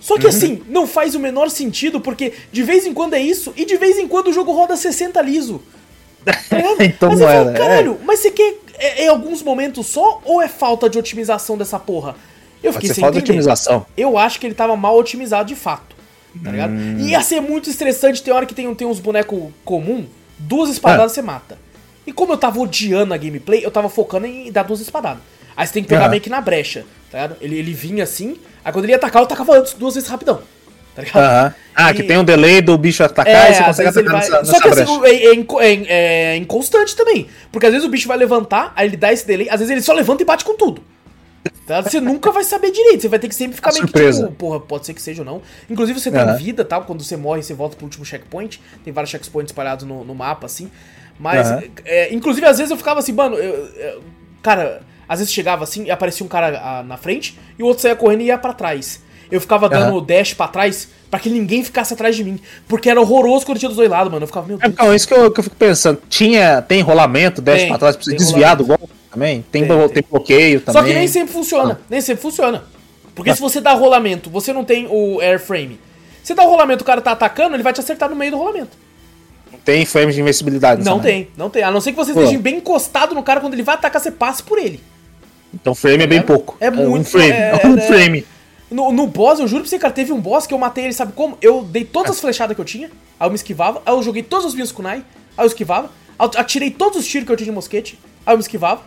Só que uhum. assim, não faz o menor sentido, porque de vez em quando é isso, e de vez em quando o jogo roda 60 liso. Tá então mas não é, caralho, é. mas você quer é, é, alguns momentos só ou é falta de otimização dessa porra? Eu fiquei sem falta entender. otimização. Eu acho que ele tava mal otimizado de fato. Tá ligado? Hum. Ia ser muito estressante, tem hora que tem, tem uns bonecos comum, duas espadadas é. você mata. E como eu tava odiando a gameplay, eu tava focando em dar duas espadadas. Aí você tem que pegar uhum. meio que na brecha, tá ligado? Ele, ele vinha assim, aí quando ele ia atacar, eu tacava antes duas vezes rapidão. Tá ligado? Uhum. Ah, e... que tem um delay do bicho atacar é, e você consegue atacar vai... nessa, Só que assim, é, é, é, é, inconstante também. Porque às vezes o bicho vai levantar, aí ele dá esse delay, às vezes ele só levanta e bate com tudo. Tá? Você nunca vai saber direito, você vai ter que sempre ficar meio surpresa. que tipo, porra, pode ser que seja ou não. Inclusive você tem uhum. vida, tal, quando você morre, você volta pro último checkpoint. Tem vários checkpoints espalhados no, no mapa, assim. Mas, uhum. é, inclusive, às vezes eu ficava assim, mano, eu, eu, cara, às vezes chegava assim e aparecia um cara a, na frente e o outro saía correndo e ia para trás. Eu ficava dando uhum. dash para trás para que ninguém ficasse atrás de mim. Porque era horroroso quando tinha dos dois lados, mano. Eu ficava, meu é, Deus. É, então, isso que eu, que eu fico pensando. Tinha, tem rolamento, dash tem, pra trás pra você desviar do gol também? Tem, tem, tem, bloqueio também. Só que nem sempre funciona. Ah. Nem sempre funciona. Porque ah. se você dá rolamento, você não tem o airframe. Você dá o rolamento, o cara tá atacando, ele vai te acertar no meio do rolamento. Não tem frames de invencibilidade. Não tem, não tem. A não ser que você Pô. esteja bem encostado no cara quando ele vai atacar, você passe por ele. Então frame é bem pouco. É, é muito. Um frame. É, é um frame. No, no boss, eu juro pra você, cara, teve um boss que eu matei ele, sabe como? Eu dei todas as flechadas que eu tinha, aí eu me esquivava, aí eu joguei todos os minhos kunai, aí eu esquivava, atirei todos os tiros que eu tinha de mosquete, aí eu me esquivava,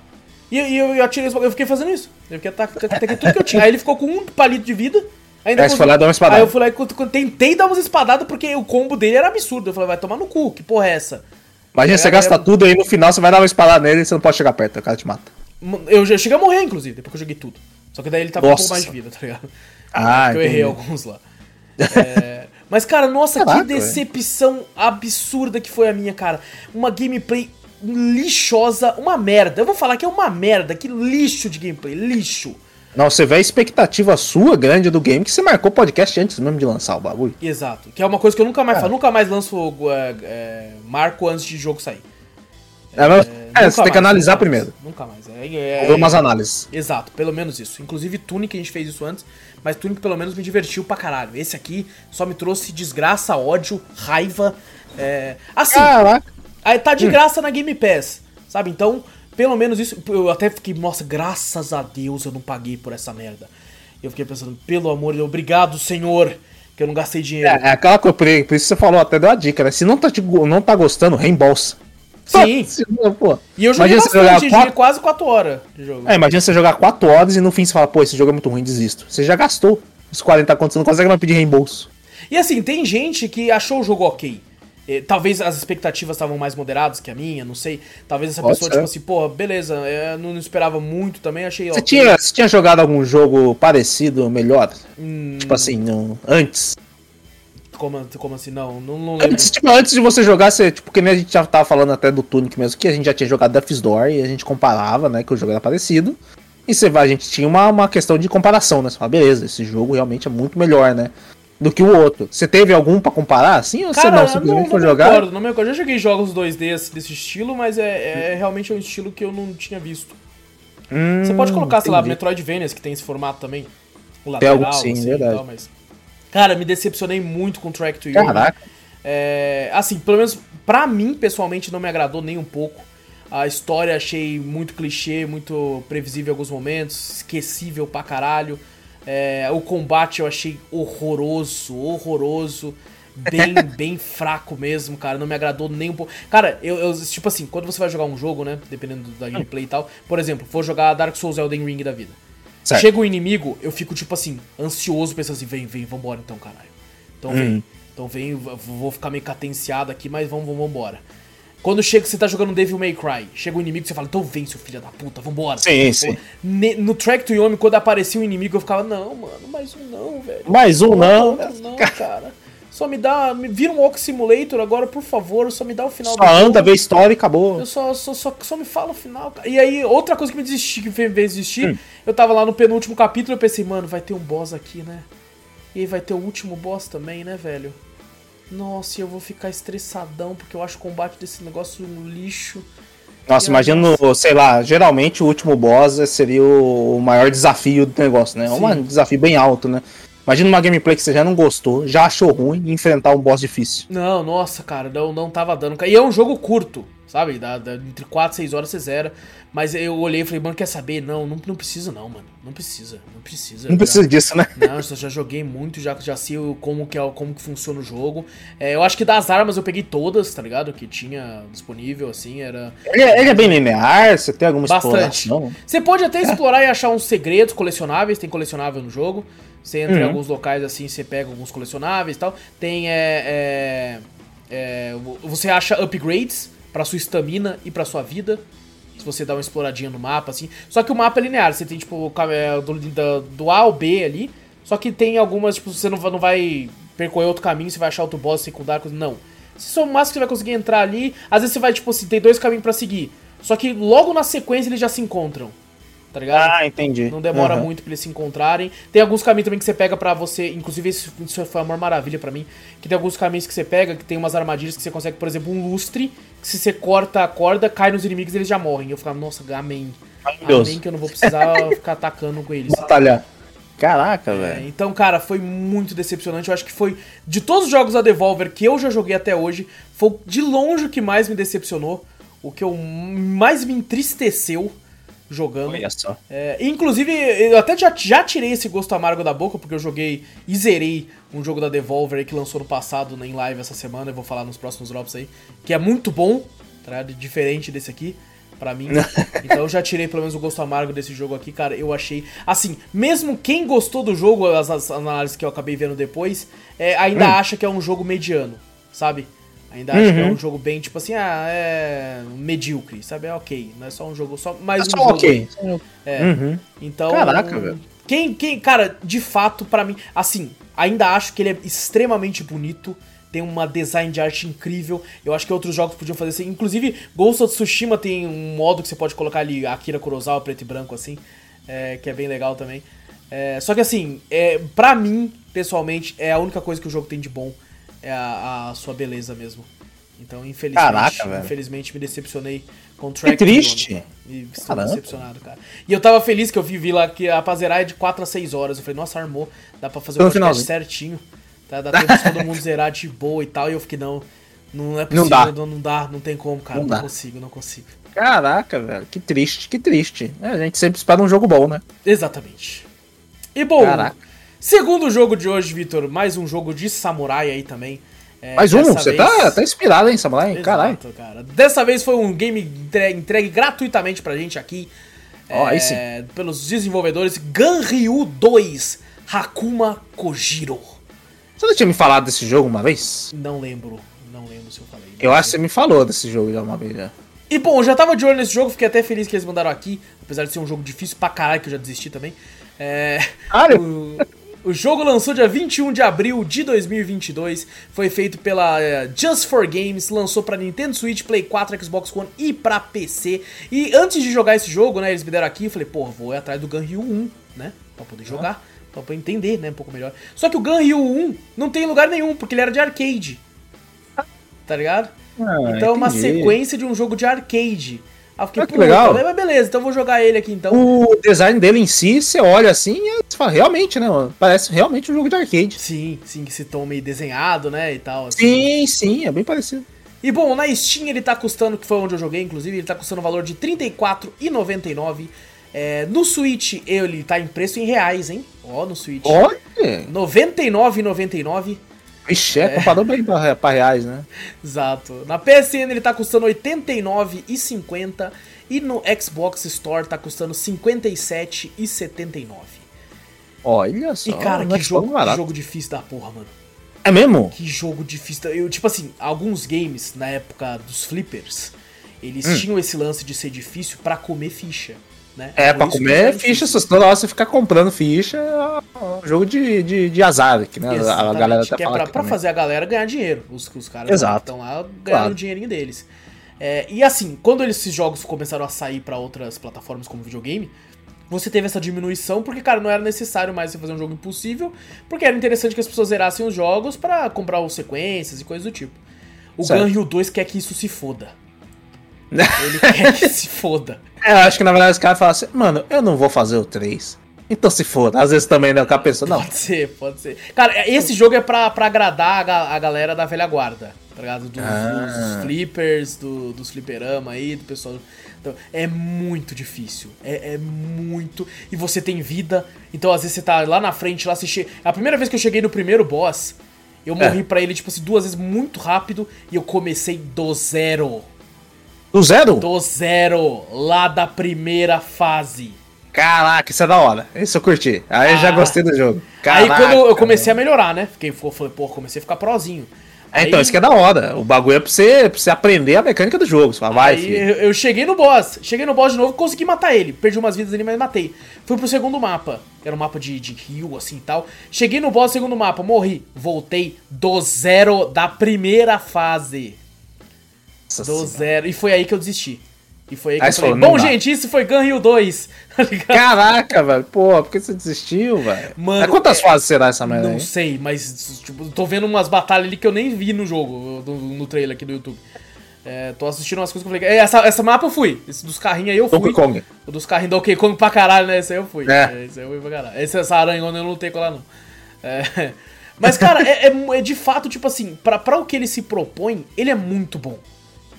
e, e eu, eu, atirei, eu fiquei fazendo isso. Eu fiquei ataquei tudo que eu tinha. Aí ele ficou com um palito de vida. Ainda aí foi lá dar uma espadada. Aí eu fui lá e tentei dar umas espadadas porque o combo dele era absurdo. Eu falei, vai tomar no cu, que porra é essa? Imagina, você gasta tudo aí no final você vai dar uma espadada nele e você não pode chegar perto, o cara te mata. Eu já cheguei a morrer, inclusive, depois que eu joguei tudo. Só que daí ele tava Nossa. com um mais de vida, tá ligado? Ah, eu errei alguns lá. É... Mas, cara, nossa, Caraca, que decepção absurda que foi a minha, cara. Uma gameplay lixosa, uma merda. Eu vou falar que é uma merda, que lixo de gameplay, lixo. Não, você vê a expectativa sua grande do game que você marcou podcast antes mesmo de lançar o bagulho. Exato. Que é uma coisa que eu nunca mais faço. Nunca mais lanço é, é, marco antes de jogo sair. É, mas, é, você tem que analisar nunca primeiro. Mais, nunca mais. É, ver umas análises. Exato, pelo menos isso. Inclusive Tunic, a gente fez isso antes, mas Tunic pelo menos me divertiu pra caralho. Esse aqui só me trouxe desgraça, ódio, raiva. É... Assim, Caraca. Aí tá de graça na Game Pass, sabe? Então, pelo menos isso. Eu até fiquei, nossa, graças a Deus eu não paguei por essa merda. Eu fiquei pensando, pelo amor de Deus, obrigado, Senhor, que eu não gastei dinheiro. É, é aquela coisa, por isso que você falou, até deu a dica, né? Se não tá, te, não tá gostando, reembolsa. Sim. Pô. E eu joguei bastante, jogar quase 4 horas de jogo. É, imagina você jogar 4 horas e no fim você fala, pô, esse jogo é muito ruim, desisto. Você já gastou os 40 contos, você não consegue mais pedir reembolso. E assim, tem gente que achou o jogo ok. Eh, Talvez as expectativas estavam mais moderadas que a minha, não sei. Talvez essa Pode pessoa, ser. tipo assim, pô, beleza, eu não esperava muito também, achei Você tinha, você tinha jogado algum jogo parecido, melhor? Hum. Tipo assim, no, antes? Como, como assim? Não, não, não lembro. Antes, tipo, antes de você jogar, você, tipo, que nem a gente já tava falando até do Tunic mesmo, que a gente já tinha jogado Death's Door e a gente comparava, né, que o jogo era parecido. E você vai, a gente tinha uma, uma questão de comparação, né? Você fala, beleza, esse jogo realmente é muito melhor, né? Do que o outro. Você teve algum pra comparar, assim? Ou você não, eu simplesmente não, foi não jogar? me recordo, não me recordo. Eu já joguei jogos 2D desse, desse estilo, mas é, é realmente um estilo que eu não tinha visto. Hum, Você pode colocar, sei lá, entendi. Metroidvanias, que tem esse formato também. O Tem algum sim, assim, verdade. tal, mas... Cara, me decepcionei muito com Track to You. Caraca. É, assim, pelo menos pra mim, pessoalmente, não me agradou nem um pouco. A história achei muito clichê, muito previsível em alguns momentos, esquecível pra caralho. É, o combate eu achei horroroso, horroroso. Bem, bem fraco mesmo, cara. Não me agradou nem um pouco. Cara, eu, eu, tipo assim, quando você vai jogar um jogo, né? Dependendo da gameplay e tal. Por exemplo, vou jogar Dark Souls Elden Ring da vida. Certo. Chega um inimigo, eu fico, tipo assim, ansioso, pensando assim, vem, vem, vambora então, caralho. Então vem. Hum. Então vem, vou ficar meio catenciado aqui, mas vamos, vamos, vambora. Quando chega, você tá jogando Devil May Cry, chega um inimigo, você fala, então vem, seu filho da puta, vambora. Sim, sim. Ne- No Track to Yomi, quando aparecia um inimigo, eu ficava, não, mano, mais um não, velho. Mais um não. Outro não, cara. Só me dá, me vira um Walk Simulator agora, por favor, só me dá o final Só anda, vê história e acabou. eu só, só, só, só me fala o final, cara. E aí, outra coisa que me desisti, que fez me desistir, Hum. eu tava lá no penúltimo capítulo e eu pensei, mano, vai ter um boss aqui, né? E aí vai ter o último boss também, né, velho? Nossa, e eu vou ficar estressadão, porque eu acho o combate desse negócio um lixo. Nossa, imagina, sei lá, geralmente o último boss seria o maior desafio do negócio, né? É um desafio bem alto, né? Imagina uma gameplay que você já não gostou, já achou ruim e enfrentar um boss difícil. Não, nossa, cara, não, não tava dando. E é um jogo curto, sabe? Da, da- entre 4 e 6 horas você zera. Mas eu olhei e falei, mano, quer saber? Não, não, não precisa não, mano. Não precisa, não precisa. Não precisa disso, né? Não, eu já joguei muito, já, já sei como que, é, como que funciona o jogo. É, eu acho que das armas eu peguei todas, tá ligado? Que tinha disponível, assim, era... Ele é, ele é bem linear, você tem alguma Bastante. exploração? Você pode até explorar e achar uns segredos colecionáveis, tem colecionável no jogo. Você entra em Uhum. alguns locais assim, você pega alguns colecionáveis e tal. Tem, é, é, é, Você acha upgrades pra sua estamina e pra sua vida. Se você dá uma exploradinha no mapa, assim. Só que o mapa é linear, você tem, tipo, é, do, do A ao B ali. Só que tem algumas, tipo, você não, vai- não vai percorrer outro caminho, você vai achar outro boss secundário. Não. Se máximo que você vai conseguir entrar ali, às vezes você vai, tipo assim, tem dois caminhos pra seguir. Só que logo na sequência eles já se encontram. Tá ligado? Ah, entendi. Não demora Aham. muito pra eles se encontrarem. Tem alguns caminhos também que você pega pra você. Inclusive, isso, isso foi uma maravilha pra mim. Que tem alguns caminhos que você pega, que tem umas armadilhas que você consegue, por exemplo, um lustre. Que se você corta a corda, cai nos inimigos e eles já morrem. Eu ficava, nossa, amém. Maravilhoso. Amém que eu não vou precisar ficar atacando com eles. Batalhar. Caraca, É, velho. então, cara, foi muito decepcionante. Eu acho que foi. De todos os jogos da Devolver que eu já joguei até hoje, foi de longe o que mais me decepcionou. O que eu mais me entristeceu jogando. Olha só. É, inclusive, eu até já, já tirei esse gosto amargo da boca, porque eu joguei e zerei um jogo da Devolver aí que lançou no passado, né, em live essa semana, eu vou falar nos próximos drops aí, que é muito bom, tá? diferente desse aqui, pra mim. então eu já tirei pelo menos o gosto amargo desse jogo aqui, cara, eu achei... Assim, mesmo quem gostou do jogo, as, as análises que eu acabei vendo depois, é, ainda Hum. acha que é um jogo mediano, sabe? Ainda acha que é Uhum. um jogo bem, tipo assim, ah, é medíocre, sabe? É ok, não é só um jogo, só mais É um só jogo. ok. É. Uhum. Então. Caraca, velho. Quem, quem, cara, de fato, pra mim, assim, ainda acho que ele é extremamente bonito. Tem uma design de arte incrível. Eu acho que outros jogos podiam fazer assim. Inclusive, Ghost of Tsushima tem um modo que você pode colocar ali Akira Kurosawa preto e branco assim. é, que é bem legal também. É, só que assim, é, pra mim, pessoalmente, é a única coisa que o jogo tem de bom, é a, a sua beleza mesmo. Então, infelizmente, Caraca, infelizmente me decepcionei com o Que track. triste. E estou Caramba. decepcionado, cara. E eu tava feliz que eu vi, vi lá que a Pazerá é de 4 a 6 horas. Eu falei, nossa, armou. Dá pra fazer o no podcast certinho. Tá? Dá tempo de todo mundo zerar de boa e tal. E eu fiquei, não, não é possível. Não dá. Não, não dá, não tem como, cara. Não Não, consigo, não consigo. Caraca, velho. Que triste, que triste. É, a gente sempre espera um jogo bom, né? Exatamente. E bom, Caraca. Segundo jogo de hoje, Vitor, mais um jogo de samurai aí também. É, Mais um, você vez- tá, tá inspirado, hein, Samurai? Caralho. cara. Dessa vez foi um game entre- entregue gratuitamente pra gente aqui. Ó, aí é, Pelos desenvolvedores Ganryu 2 Hakuma Kojiro. Você não tinha me falado desse jogo uma vez? Não lembro, não lembro se eu falei. Eu acho que você me falou desse jogo já uma vez já. E bom, eu já tava de olho nesse jogo, fiquei até feliz que eles mandaram aqui, apesar de ser um jogo difícil pra caralho, que eu já desisti também. É, Caralho. o, o jogo lançou dia 21 de abril de 2022, foi feito pela é, Just for Games, lançou pra Nintendo Switch, Play 4, Xbox One e pra PC. E antes de jogar esse jogo, né, eles me deram aqui, eu falei, porra, vou ir atrás do Ganryu 1, né, pra poder jogar, pra poder entender, né, um pouco melhor. Só que o Ganryu 1 não tem em lugar nenhum, porque ele era de arcade, tá ligado? Ah, Então é uma sequência de um jogo de arcade. Aí eu fiquei, Ah, que "Puta, legal." Mas beleza, então eu vou jogar ele aqui então. O design dele em si, você olha assim e você fala, realmente, né? mano? Parece realmente um jogo de arcade. Sim, sim, que esse tom meio desenhado, né, e tal. assim. Sim, sim, é bem parecido. E bom, na Steam ele tá custando, que foi onde eu joguei, inclusive, ele tá custando o valor de R$ 34,99. É, no Switch ele tá em preço em reais, hein? Ó, no Switch. Olha! R$ 99,99. Ixi, é comparado bem pra, pra reais, né? Exato. Na PSN ele tá custando R$ 89,50 e no Xbox Store tá custando R$ 57,79. Olha só. E cara, que é jogo, que jogo difícil da porra, mano. É mesmo? Que jogo difícil. Eu, tipo assim, alguns games na época dos flippers, eles Hum. tinham esse lance de ser difícil pra comer ficha, né? É, Por pra que comer era ficha, se toda hora você ficar comprando ficha, é um jogo de, de, de azar aqui, né? A galera até que é pra, pra fazer a galera ganhar dinheiro. Os, os caras estão lá ganhando Claro. o dinheirinho deles. É, e assim, quando esses jogos começaram a sair pra outras plataformas como videogame, você teve essa diminuição porque, cara, não era necessário mais você fazer um jogo impossível, porque era interessante que as pessoas zerassem os jogos pra comprar os sequências e coisas do tipo. O Certo. Ganryu 2 quer que isso se foda. Ele quer que se foda. É, eu acho que na verdade os caras falam assim, mano, eu não vou fazer o 3. Então se foda. Às vezes também, né? O cara pensa, não. Pode ser, pode ser. Cara, esse jogo é pra, pra agradar a, ga- a galera da velha guarda, tá ligado? Dos, Ah. dos flippers, do, dos fliperama aí, do pessoal. Então, é muito difícil. É, é muito. E você tem vida. Então, às vezes, você tá lá na frente, lá você che... A primeira vez que eu cheguei no primeiro boss, eu É. morri pra ele, tipo assim, duas vezes muito rápido e eu comecei do zero. Do zero? Do zero, lá da primeira fase. Caraca, isso é da hora. Isso eu curti. Aí eu já Ah. gostei do jogo. aí Caraca, quando eu comecei a melhorar, né? Fiquei, falei, pô, comecei a ficar prozinho. É, então, Aí- isso que é da hora. O bagulho é pra você, pra você aprender a mecânica do jogo. Você fala, vai, Aí filho. eu, eu cheguei no boss, cheguei no boss de novo, consegui matar ele. Perdi umas vidas ali, mas matei. Fui pro segundo mapa, era um mapa de, de rio, assim e tal. Cheguei no boss do segundo mapa, morri. Voltei do zero da primeira fase. Nossa Do senhora. zero. E foi aí que eu desisti. E foi aí que Aí eu falei, falou, bom, dá." gente, isso foi Gun Hill 2. Tá? Caraca, velho. Pô, por que você desistiu, velho? Mano, quantas é- fases será essa merda Não aí? sei, mas tipo, tô vendo umas batalhas ali que eu nem vi no jogo, no, no trailer aqui do YouTube. É, tô assistindo umas coisas que eu falei. "É, Essa, essa mapa eu fui. Esse dos carrinhos aí eu fui. Donkey Kong. O dos carrinhos do Donkey Kong pra caralho, né? Esse aí eu fui. É. Esse aí eu fui pra caralho. Esse, essa aranha eu não lutei com ela, não. É, Mas, cara, é, é- é de fato, tipo assim, pra, pra o que ele se propõe, ele é muito bom.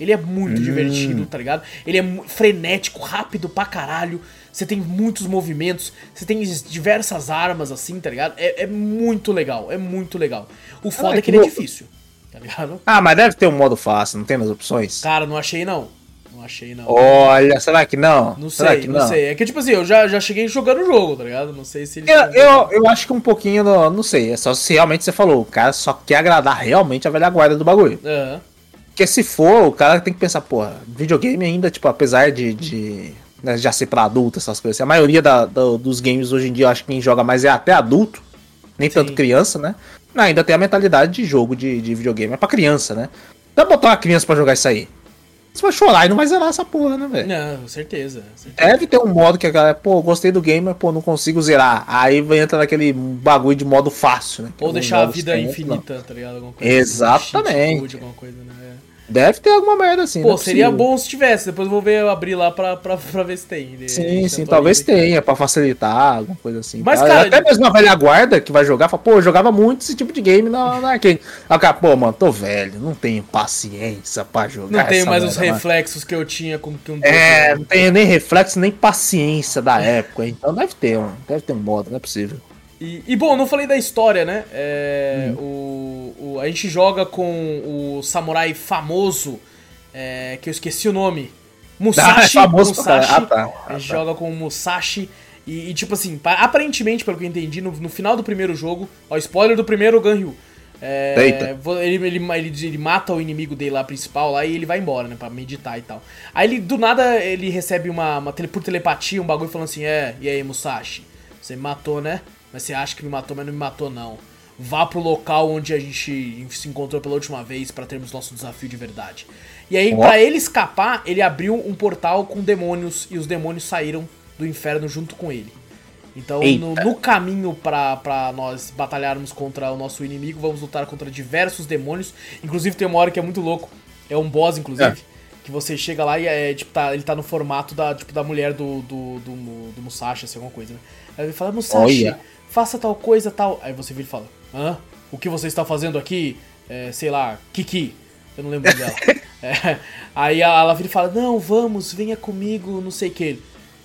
Ele é muito divertido, tá ligado? Ele é frenético, rápido pra caralho. Você tem muitos movimentos, você tem diversas armas, assim, tá ligado? É, é muito legal, é muito legal. O foda é que que ele é louco. difícil, tá ligado? Ah, mas deve ter um modo fácil, não tem nas opções? Cara, não achei não. Não achei não. Olha, será que não? Não será sei, que não? sei. É que, tipo assim, eu já, já cheguei jogando o jogo, tá ligado? Não sei se ele. Eu, eu, eu acho que um pouquinho, no- não sei, é só se realmente você falou, o cara só quer agradar realmente a velha guarda do bagulho. Aham. Porque se for, o cara tem que pensar, porra, videogame ainda, tipo, apesar de, de né, já ser pra adulto, essas coisas, assim, a maioria da- do- dos games hoje em dia, eu acho que quem joga mais é até adulto, nem tanto Sim. criança, né? Ainda tem a mentalidade de jogo de, de videogame, é pra criança, né? Dá pra botar uma criança pra jogar isso aí. Você vai chorar e não vai zerar essa porra, né, velho? Não, certeza, certeza. Deve ter um modo que a galera, pô, gostei do game, mas pô, não consigo zerar. Aí vai entrar naquele bagulho de modo fácil, né? Ou deixar a vida infinita, tá ligado? Alguma coisa Exatamente. Assim, alguma coisa, né? Deve ter alguma merda assim. Pô, é seria bom se tivesse. Depois eu vou ver, eu abrir lá pra, pra, pra ver se tem. Sim, sim, talvez aqui. tenha, pra facilitar, alguma coisa assim. Mas, tá? cara, até mesmo a velha guarda que vai jogar, fala, pô, eu jogava muito esse tipo de game na, na arcade. Aí, cara, pô, mano, tô velho, não tenho paciência pra jogar. Não tenho mais os reflexos mano. que eu tinha com que um É, não tenho nem reflexo, nem paciência da época. Então deve ter, um, deve ter um modo, não é possível. E, e, bom, não falei da história, né? É, hum. o, o, a gente joga com o samurai famoso é, que eu esqueci o nome. Musashi. Ah, é Musashi. Ah, tá. Ah, tá. joga com o Musashi. E, e, tipo assim, aparentemente, pelo que eu entendi, no, no final do primeiro jogo, ó, spoiler do primeiro Ganryu. É, ele, ele, ele, ele, mata o inimigo dele lá, principal, lá, e ele vai embora, né, pra meditar e tal. Aí ele, do nada, ele recebe uma, uma por telepatia, um bagulho falando assim, é, e aí, Musashi, você me matou, né? Mas você acha que me matou, mas não me matou, não. Vá pro local onde a gente se encontrou pela última vez para termos nosso desafio de verdade. E aí, para ele escapar, ele abriu um portal com demônios e os demônios saíram do inferno junto com ele. Então, no, no, caminho para nós batalharmos contra o nosso inimigo, vamos lutar contra diversos demônios. Inclusive, tem uma hora que é muito louco. É um boss, inclusive. É. Que você chega lá e é, tipo, tá, ele tá no formato da, tipo, da mulher do, do, do, do Musashi, assim, alguma coisa, né? Aí ele fala, Musashi, faça tal coisa, tal. Aí você vira e fala, hã? O que você está fazendo aqui? É, sei lá, Kiki. Eu não lembro dela. é, aí ela vira e fala: Não, vamos, venha comigo, não sei o que.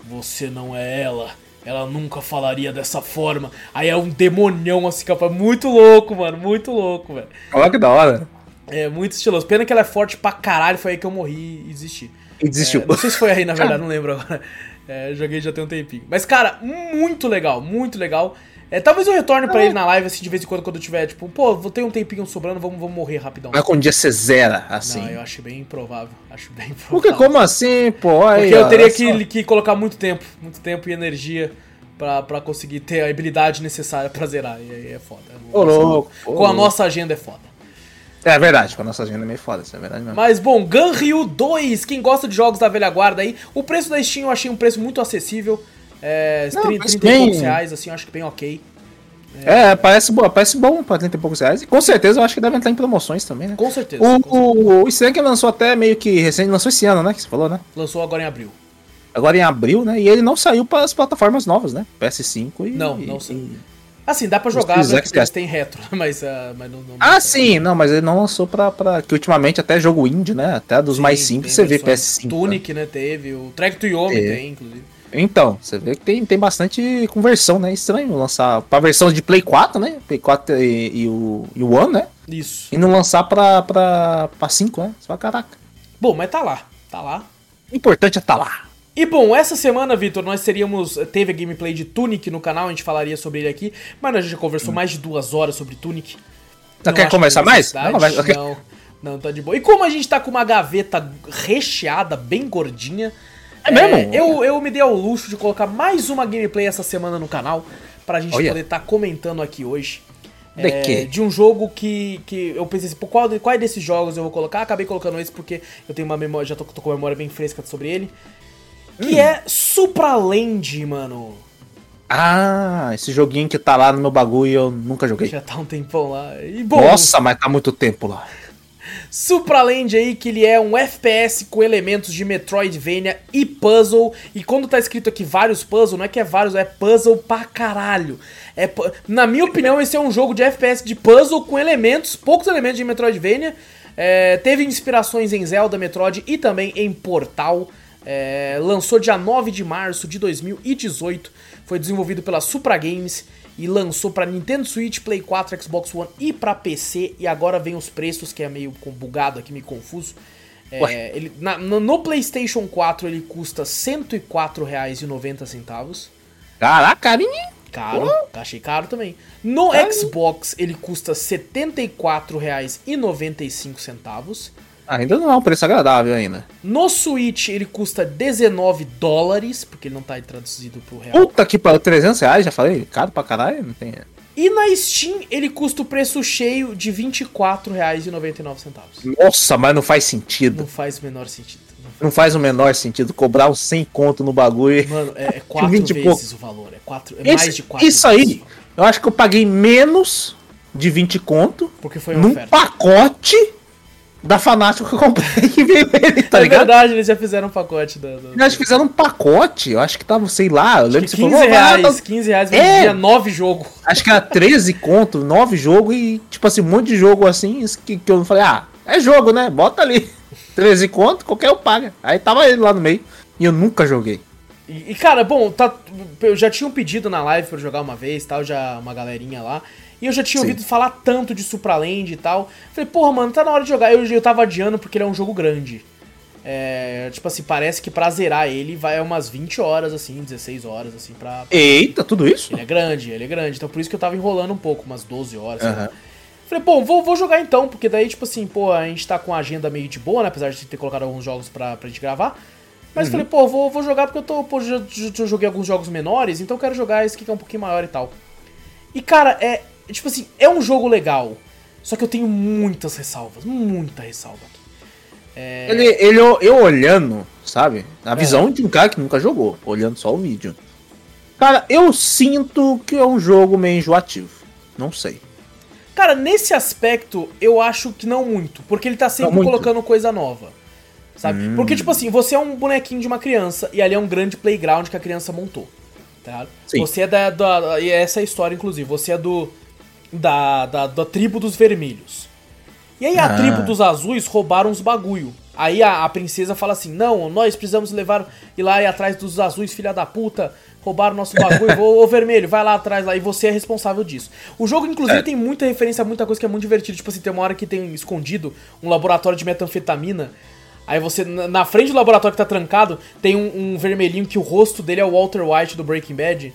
Você não é ela. Ela nunca falaria dessa forma. Aí é um demonião assim, capa. Muito louco, mano. Muito louco, velho. Olha que da hora. É, muito estiloso. Pena que ela é forte pra caralho. Foi aí que eu morri e desisti. E desistiu. É, não sei se foi aí, na verdade, não lembro agora. É, joguei já tem um tempinho. Mas, cara, muito legal, muito legal. É, talvez eu retorne pra é. ele na live, assim, de vez em quando, quando eu tiver, tipo, pô, vou ter um tempinho sobrando, vamos, vamos morrer rapidão. Mas quando dia você zera, assim. Não, eu acho bem improvável. Acho bem improvável. Porque como assim, pô? Aí, Porque eu teria que, que colocar muito tempo, muito tempo e energia pra, pra conseguir ter a habilidade necessária pra zerar. E aí é foda. Ô, louco, com a nossa agenda é foda. É verdade, com a nossa agenda é meio foda, isso é verdade mesmo. Mas bom, Gunryu 2, quem gosta de jogos da velha guarda aí, o preço da Steam eu achei um preço muito acessível. É, Não, 30, 30 bem... e poucos reais, assim, eu acho que bem ok. É, parece, parece bom pra 30 e poucos reais. E com certeza eu acho que deve entrar em promoções também, né? Com certeza. O, com certeza. o, o Stank lançou até meio que recente, lançou esse ano, né? Que você falou, né? Lançou agora em abril. Agora em abril, né? E ele não saiu para as plataformas novas, né? PS5 e. Não, não saiu. Assim, dá pra jogar, né, porque eles têm retro, mas, uh, mas não, não, Ah, sim, não, mas ele não lançou pra, pra. Que ultimamente até jogo indie, né? Até dos sim, mais simples você vê PS5. Tunic, né? Teve. O Track to Yomi é. tem, inclusive. Então, você vê que tem, tem bastante conversão, né? Estranho lançar pra versão de Play 4, né? Play 4 e, e o, e o One, né? Isso. E não lançar pra, pra, pra 5, né? Fala, caraca. Bom, mas tá lá. Tá lá. O importante é tá lá. E bom, essa semana, Vitor, nós teríamos. Teve a gameplay de Tunic no canal, a gente falaria sobre ele aqui, mas a gente já conversou hum. mais de duas horas sobre Tunic. Não, não quer conversar mais? Não, não, não, tá de boa. E como a gente tá com uma gaveta recheada, bem gordinha, é mesmo? É, eu, eu me dei ao luxo de colocar mais uma gameplay essa semana no canal pra gente Olha. poder estar tá comentando aqui hoje. De é, quê? De um jogo que, que eu pensei assim, qual, qual desses jogos eu vou colocar? Acabei colocando esse porque eu tenho uma memória, já tô, tô com a memória bem fresca sobre ele. Que hum. é Supraland, mano. Ah, esse joguinho que tá lá no meu bagulho eu nunca joguei. Já tá um tempão lá. E, bom, Nossa, mas tá muito tempo lá. Supraland aí, que ele é um FPS com elementos de Metroidvania e puzzle. E quando tá escrito aqui vários puzzle, não é que é vários, é puzzle pra caralho. É, na minha opinião, esse é um jogo de FPS de puzzle com elementos, poucos elementos de Metroidvania. É, teve inspirações em Zelda, Metroid e também em Portal. É, lançou dia 9 de março de 2018. Foi desenvolvido pela Supra Games e lançou para Nintendo Switch, Play 4, Xbox One e para PC. E agora vem os preços, que é meio bugado aqui, meio confuso. É, ele, na, no PlayStation 4 ele custa R$ 104,90. Caraca, carinho! Caro, oh. achei caro também. No. Xbox ele custa R$ 74,95. Ainda não é um preço agradável ainda. No Switch ele custa 19 dólares, porque ele não tá traduzido pro real. Puta que pariu, 300 reais, já falei, caro pra caralho, não tem... E na Steam ele custa o preço cheio de R$ 24,99. Nossa, mas não faz sentido. Não faz o menor sentido. Não faz o menor sentido cobrar os 100 conto no bagulho. Mano, é, é quatro 20 vezes o valor. É, quatro, é Esse- mais de quatro Isso aí, eu acho que eu paguei menos de 20 conto Porque foi uma num oferta. pacote da Fanático que eu comprei que veio ele, tá é ligado? verdade, eles já fizeram um pacote da. da- Nós fizeram um pacote, eu acho que tava, sei lá, eu lembro que de você 15 falou, "Ah, reais, tá- 15 reais É. vendia 9 jogos. acho que era 13 conto, 9 jogos e, tipo assim, um monte de jogo assim, que, que eu falei, ah, é jogo, né? Bota ali. 13 conto, qualquer um paga. Aí tava ele lá no meio. E eu nunca joguei. E, e, cara, bom, tá, eu já tinha um pedido na live pra jogar uma vez, tal, já uma galerinha lá. E eu já tinha Sim. ouvido falar tanto de Supraland e tal. Falei, porra, mano, tá na hora de jogar. Eu, eu tava adiando porque ele é um jogo grande. É, tipo assim, parece que pra zerar ele vai umas 20 horas, assim, 16 horas, assim, pra. Eita, tudo isso? Ele é grande, ele é grande. Então por isso que eu tava enrolando um pouco, umas 12 horas. Aham. Falei, bom, vou, vou jogar então, porque daí, tipo assim, pô, a gente tá com a agenda meio de boa, né? Apesar de ter colocado alguns jogos pra, pra gente gravar. Mas falei, pô, vou, vou jogar porque eu tô, pô, já, já- já joguei alguns jogos menores, então eu quero jogar esse aqui que é um pouquinho maior e tal. E, cara, é, tipo assim, é um jogo legal. Só que eu tenho muitas ressalvas, muita ressalva aqui. É, Ele, ele, eu, olhando, sabe? A visão de um cara que nunca jogou, olhando só o vídeo. Cara, eu sinto que é um jogo meio enjoativo. Não sei. Cara, nesse aspecto, eu acho que não muito, porque ele tá sempre colocando coisa nova. Sabe? Porque, tipo assim, você é um bonequinho de uma criança e ali é um grande playground que a criança montou. Tá? Sim. Você é da, da- E essa é a história, inclusive. Você é do. Da, da, da tribo dos vermelhos. E aí a Ah. tribo dos azuis roubaram os bagulho. Aí a, a princesa fala assim: Não, nós precisamos levar. Ir lá atrás dos azuis, filha da puta. Roubaram nosso bagulho. ô, ô vermelho, vai lá atrás lá. E você é responsável disso. O jogo, inclusive, É. tem muita referência a muita coisa que é muito divertido. Tipo assim, tem uma hora que tem escondido um laboratório de metanfetamina. Aí você, na na frente do laboratório que tá trancado, tem um, um vermelhinho que o rosto dele é o Walter White do Breaking Bad.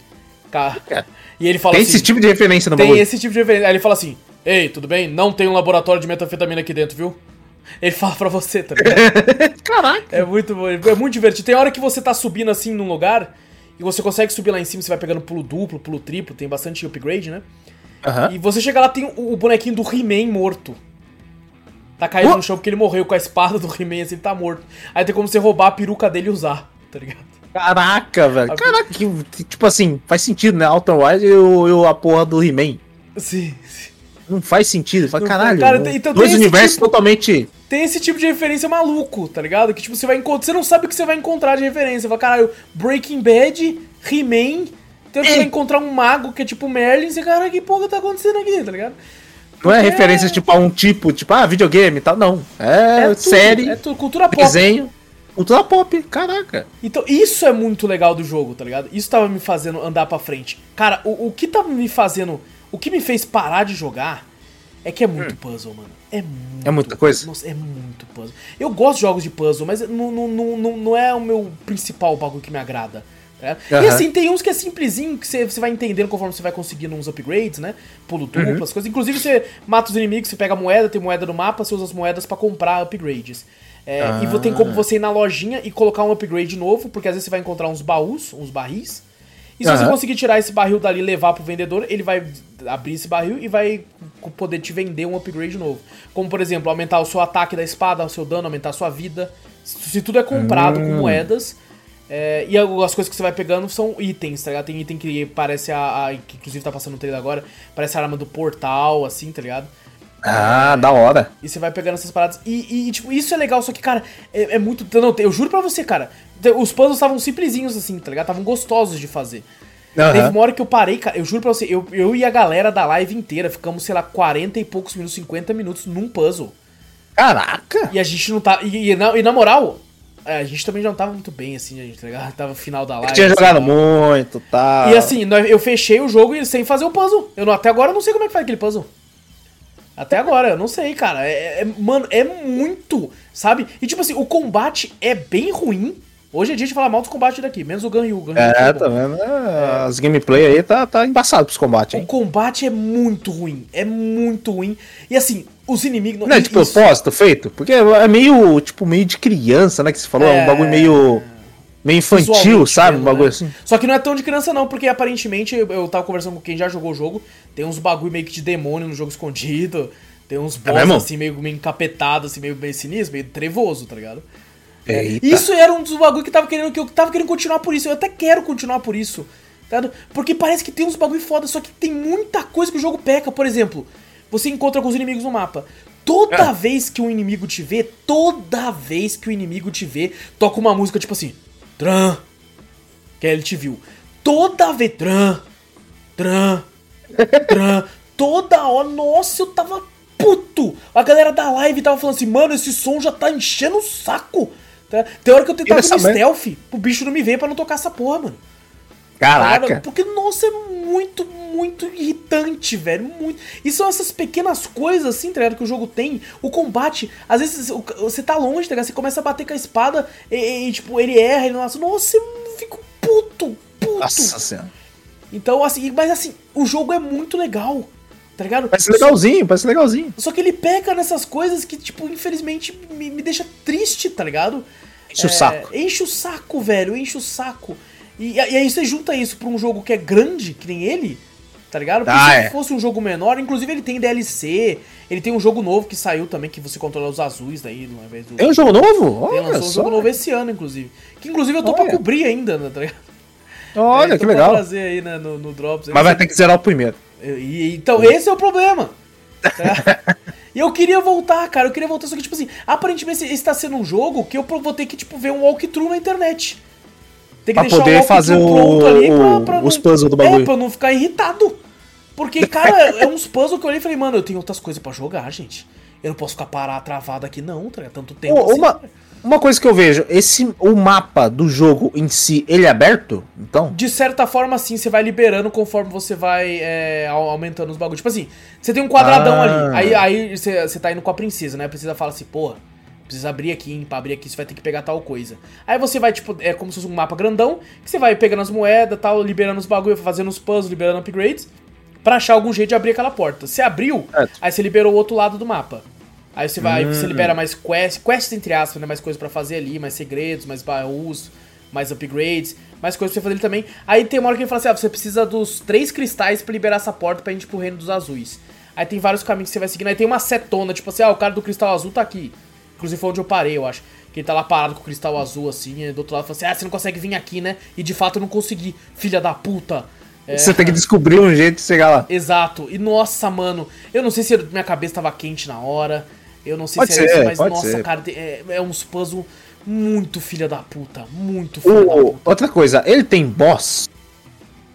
É. E ele fala Tem assim. esse tipo de referência no Tem bagulho. esse tipo de referência. Aí ele fala assim: Ei, tudo bem? Não tem um laboratório de metanfetamina aqui dentro, viu? Ele fala pra você, tá ligado? Caraca. É muito, bom, é muito divertido. Tem hora que você tá subindo assim num lugar e você consegue subir lá em cima, você vai pegando pulo duplo, pulo triplo, tem bastante upgrade, né? Aham. E você chega lá, tem o, o bonequinho do He-Man morto. Tá caído Oh! no chão porque ele morreu com a espada do He-Man, assim, ele tá morto. Aí tem como você roubar a peruca dele e usar, tá ligado? Caraca, velho. A- Caraca, que, tipo assim, faz sentido, né? Outer Wilds e o, a porra do He-Man. Sim, sim. Não faz sentido. Fala, caralho. cara, né? tem- então dois universos tipo- totalmente. Tem esse tipo de referência maluco, tá ligado? Que tipo, você vai encontrar. Você não sabe o que você vai encontrar de referência. Você fala, caralho, Breaking Bad, He-Man. Então você É. vai encontrar um mago que é tipo Merlin. Você, cara, que porra tá acontecendo aqui, tá ligado? Não é Porque referência tipo a um tipo, tipo, ah, videogame e tal. Não. É, tudo, série, É tudo, cultura pop. desenho. Cultura pop. Caraca. Então, isso é muito legal do jogo, tá ligado? Isso tava me fazendo andar pra frente. Cara, o, o que tava me fazendo. O que me fez parar de jogar é que é muito puzzle, mano. É muito. Hum. É muita coisa? Nossa, é muito puzzle. Eu gosto de jogos de puzzle, mas não, não, não, não, é o meu principal bagulho que me agrada. tá ligado? E assim, tem uns que é simplesinho, que você, vai entendendo conforme você vai conseguindo uns upgrades, né? Pulo duplo, Uhum. as coisas. Inclusive, você mata os inimigos, você pega moeda, tem moeda no mapa, você usa as moedas pra comprar upgrades. É, E vo- tem como Ah. você ir na lojinha e colocar um upgrade novo, porque às vezes você vai encontrar uns baús, uns barris. E se você conseguir tirar esse barril dali e levar pro vendedor, ele vai abrir esse barril e vai poder te vender um upgrade novo. Como, por exemplo, aumentar o seu ataque da espada, o seu dano, aumentar a sua vida. Se se tudo é comprado com Hum. moedas. é, e as coisas que você vai pegando são itens, tá ligado? Tem item que parece a, a- que inclusive tá passando no trailer agora. Parece a arma do portal, assim, tá ligado? Ah, da hora. E você vai pegando essas paradas. E, e, tipo, isso é legal, só que, cara, é, é muito. Não, eu juro pra você, cara. Os puzzles estavam simplesinhos, assim, tá ligado? Estavam gostosos de fazer. Aham. Teve uma hora que eu parei, cara. Eu juro pra você, eu, eu e a galera da live inteira ficamos, sei lá, 40 e poucos minutos, 50 minutos num puzzle. Caraca. E a gente não tá. E, e na, e na moral, é, a gente também já não tava muito bem, assim, a gente, tá ligado? Tava no final da live. Tinha assim, jogado muito, tá. E assim, eu fechei o jogo sem fazer o puzzle. Eu não- até agora eu não sei como é que faz aquele puzzle. Até agora, eu não sei, cara. É, é- mano, é muito, sabe? E tipo assim, o combate é bem ruim. Hoje é dia de falar mal dos combates daqui, menos o Ganryu. O Ganryu É, bom. tá vendo? É, As gameplay aí tá, tá embaçado pros combates, O hein? combate é muito ruim. É muito ruim. E assim, os inimigos. Não é de propósito feito? Porque é meio, tipo, meio de criança, né? Que você falou, é, É. um bagulho meio. Meio infantil, sabe? Um bagulho né? assim. Só que não é tão de criança não, porque aparentemente eu, tava conversando com quem já jogou o jogo, tem uns bagulho meio que de demônio no jogo escondido, tem uns boss mesmo? assim meio, meio encapetados, assim, meio, meio sinistro, meio trevoso, tá ligado? Eita. Isso era um dos bagulho que tava querendo que eu tava querendo continuar por isso. Eu até quero continuar por isso. Tá? ligado? Porque parece que tem uns bagulho foda, só que tem muita coisa que o jogo peca. Por exemplo, você encontra alguns inimigos no mapa. Toda É. vez que um inimigo te vê, toda vez que o inimigo te vê, toca uma música tipo assim. Tran. Que ele te viu. Toda vez. Tran. Tran. Tran. Toda hora. Nossa, eu tava puto. A galera da live tava falando assim, mano, esse som já tá enchendo o saco. Tá? Tem hora que eu tentava ir no merda? stealth pro bicho não me ver pra não tocar essa porra, mano. Cara, Caraca. porque, nossa, é muito, muito irritante, velho. Muito. E são essas pequenas coisas, assim, tá ligado? Que o jogo tem. O combate, às vezes você tá longe, tá ligado? Você começa a bater com a espada e, e, tipo, ele erra, ele nossa, nossa, eu fico puto, puto. Nossa senhora. Então, assim, mas assim, o jogo é muito legal, tá ligado? Parece legalzinho, parece legalzinho. Só que ele peca nessas coisas que, tipo, infelizmente me, me deixa triste, tá ligado? Enche o saco. Enche o saco, velho, enche o saco. E, e aí você junta isso pra um jogo que é grande, que nem ele, tá ligado? Porque Ah, se é. fosse um jogo menor, inclusive ele tem DLC, ele tem um jogo novo que saiu também, que você controla os azuis daí, ao invés do... Tem um jogo novo? Ele lançou um só. jogo novo esse ano, inclusive. Que inclusive eu tô pra Olha. cobrir ainda, né, tá ligado? Olha, É, que pra legal. trazer aí né, no, no Drops. Mas vai ter que zerar o primeiro. E- então, esse é o problema. tá? e eu queria voltar, cara. Eu queria voltar, só que, tipo assim, aparentemente esse tá sendo um jogo que eu vou ter que, tipo, ver um walkthrough na internet. Tem que Pra poder fazer o- o- os puzzles do É, bagulho. pra eu não ficar irritado. Porque, cara, é uns puzzles que eu olhei e falei, mano, eu tenho outras coisas pra jogar, gente. Eu não posso ficar parado, travado aqui, não, tá? Tanto tempo assim. uma, uma coisa que eu vejo, esse o mapa do jogo em si, ele é aberto? Então? De certa forma, sim, você vai liberando conforme você vai é, au- aumentando os bagulhos. Tipo assim, você tem um quadradão Ah. ali, aí, aí você, você tá indo com a princesa, né? A princesa fala assim, porra, precisa abrir aqui, hein? Pra abrir aqui você vai ter que pegar tal coisa. Aí você vai, tipo, é como se fosse um mapa grandão, que você vai pegando as moedas tal, liberando os bagulhos, fazendo os puzzles, liberando upgrades, pra achar algum jeito de abrir aquela porta. Você abriu, Certo. aí você liberou o outro lado do mapa. Aí você vai, Hum. você libera mais quests, quests entre aspas, né? Mais coisas pra fazer ali, mais segredos, mais baús, mais upgrades, mais coisas pra você fazer ali também. Aí tem uma hora que ele fala assim: ah, você precisa dos três cristais pra liberar essa porta pra gente ir pro reino dos azuis. Aí tem vários caminhos que você vai seguindo. Aí tem uma setona, tipo assim, ah, o cara do cristal azul tá aqui. Inclusive foi onde eu parei, eu acho. Que ele tá lá parado com o cristal azul, assim, e do outro lado fala assim: ah, você não consegue vir aqui, né? E de fato eu não consegui, filha da puta. É, Você tem que descobrir um jeito de chegar lá. Exato. E nossa, mano, eu não sei se minha cabeça tava quente na hora. Eu não sei Pode se era ser, isso, mas nossa, ser. cara, é, é uns puzzles muito filha da puta. Muito filha da puta. outra coisa, ele tem boss?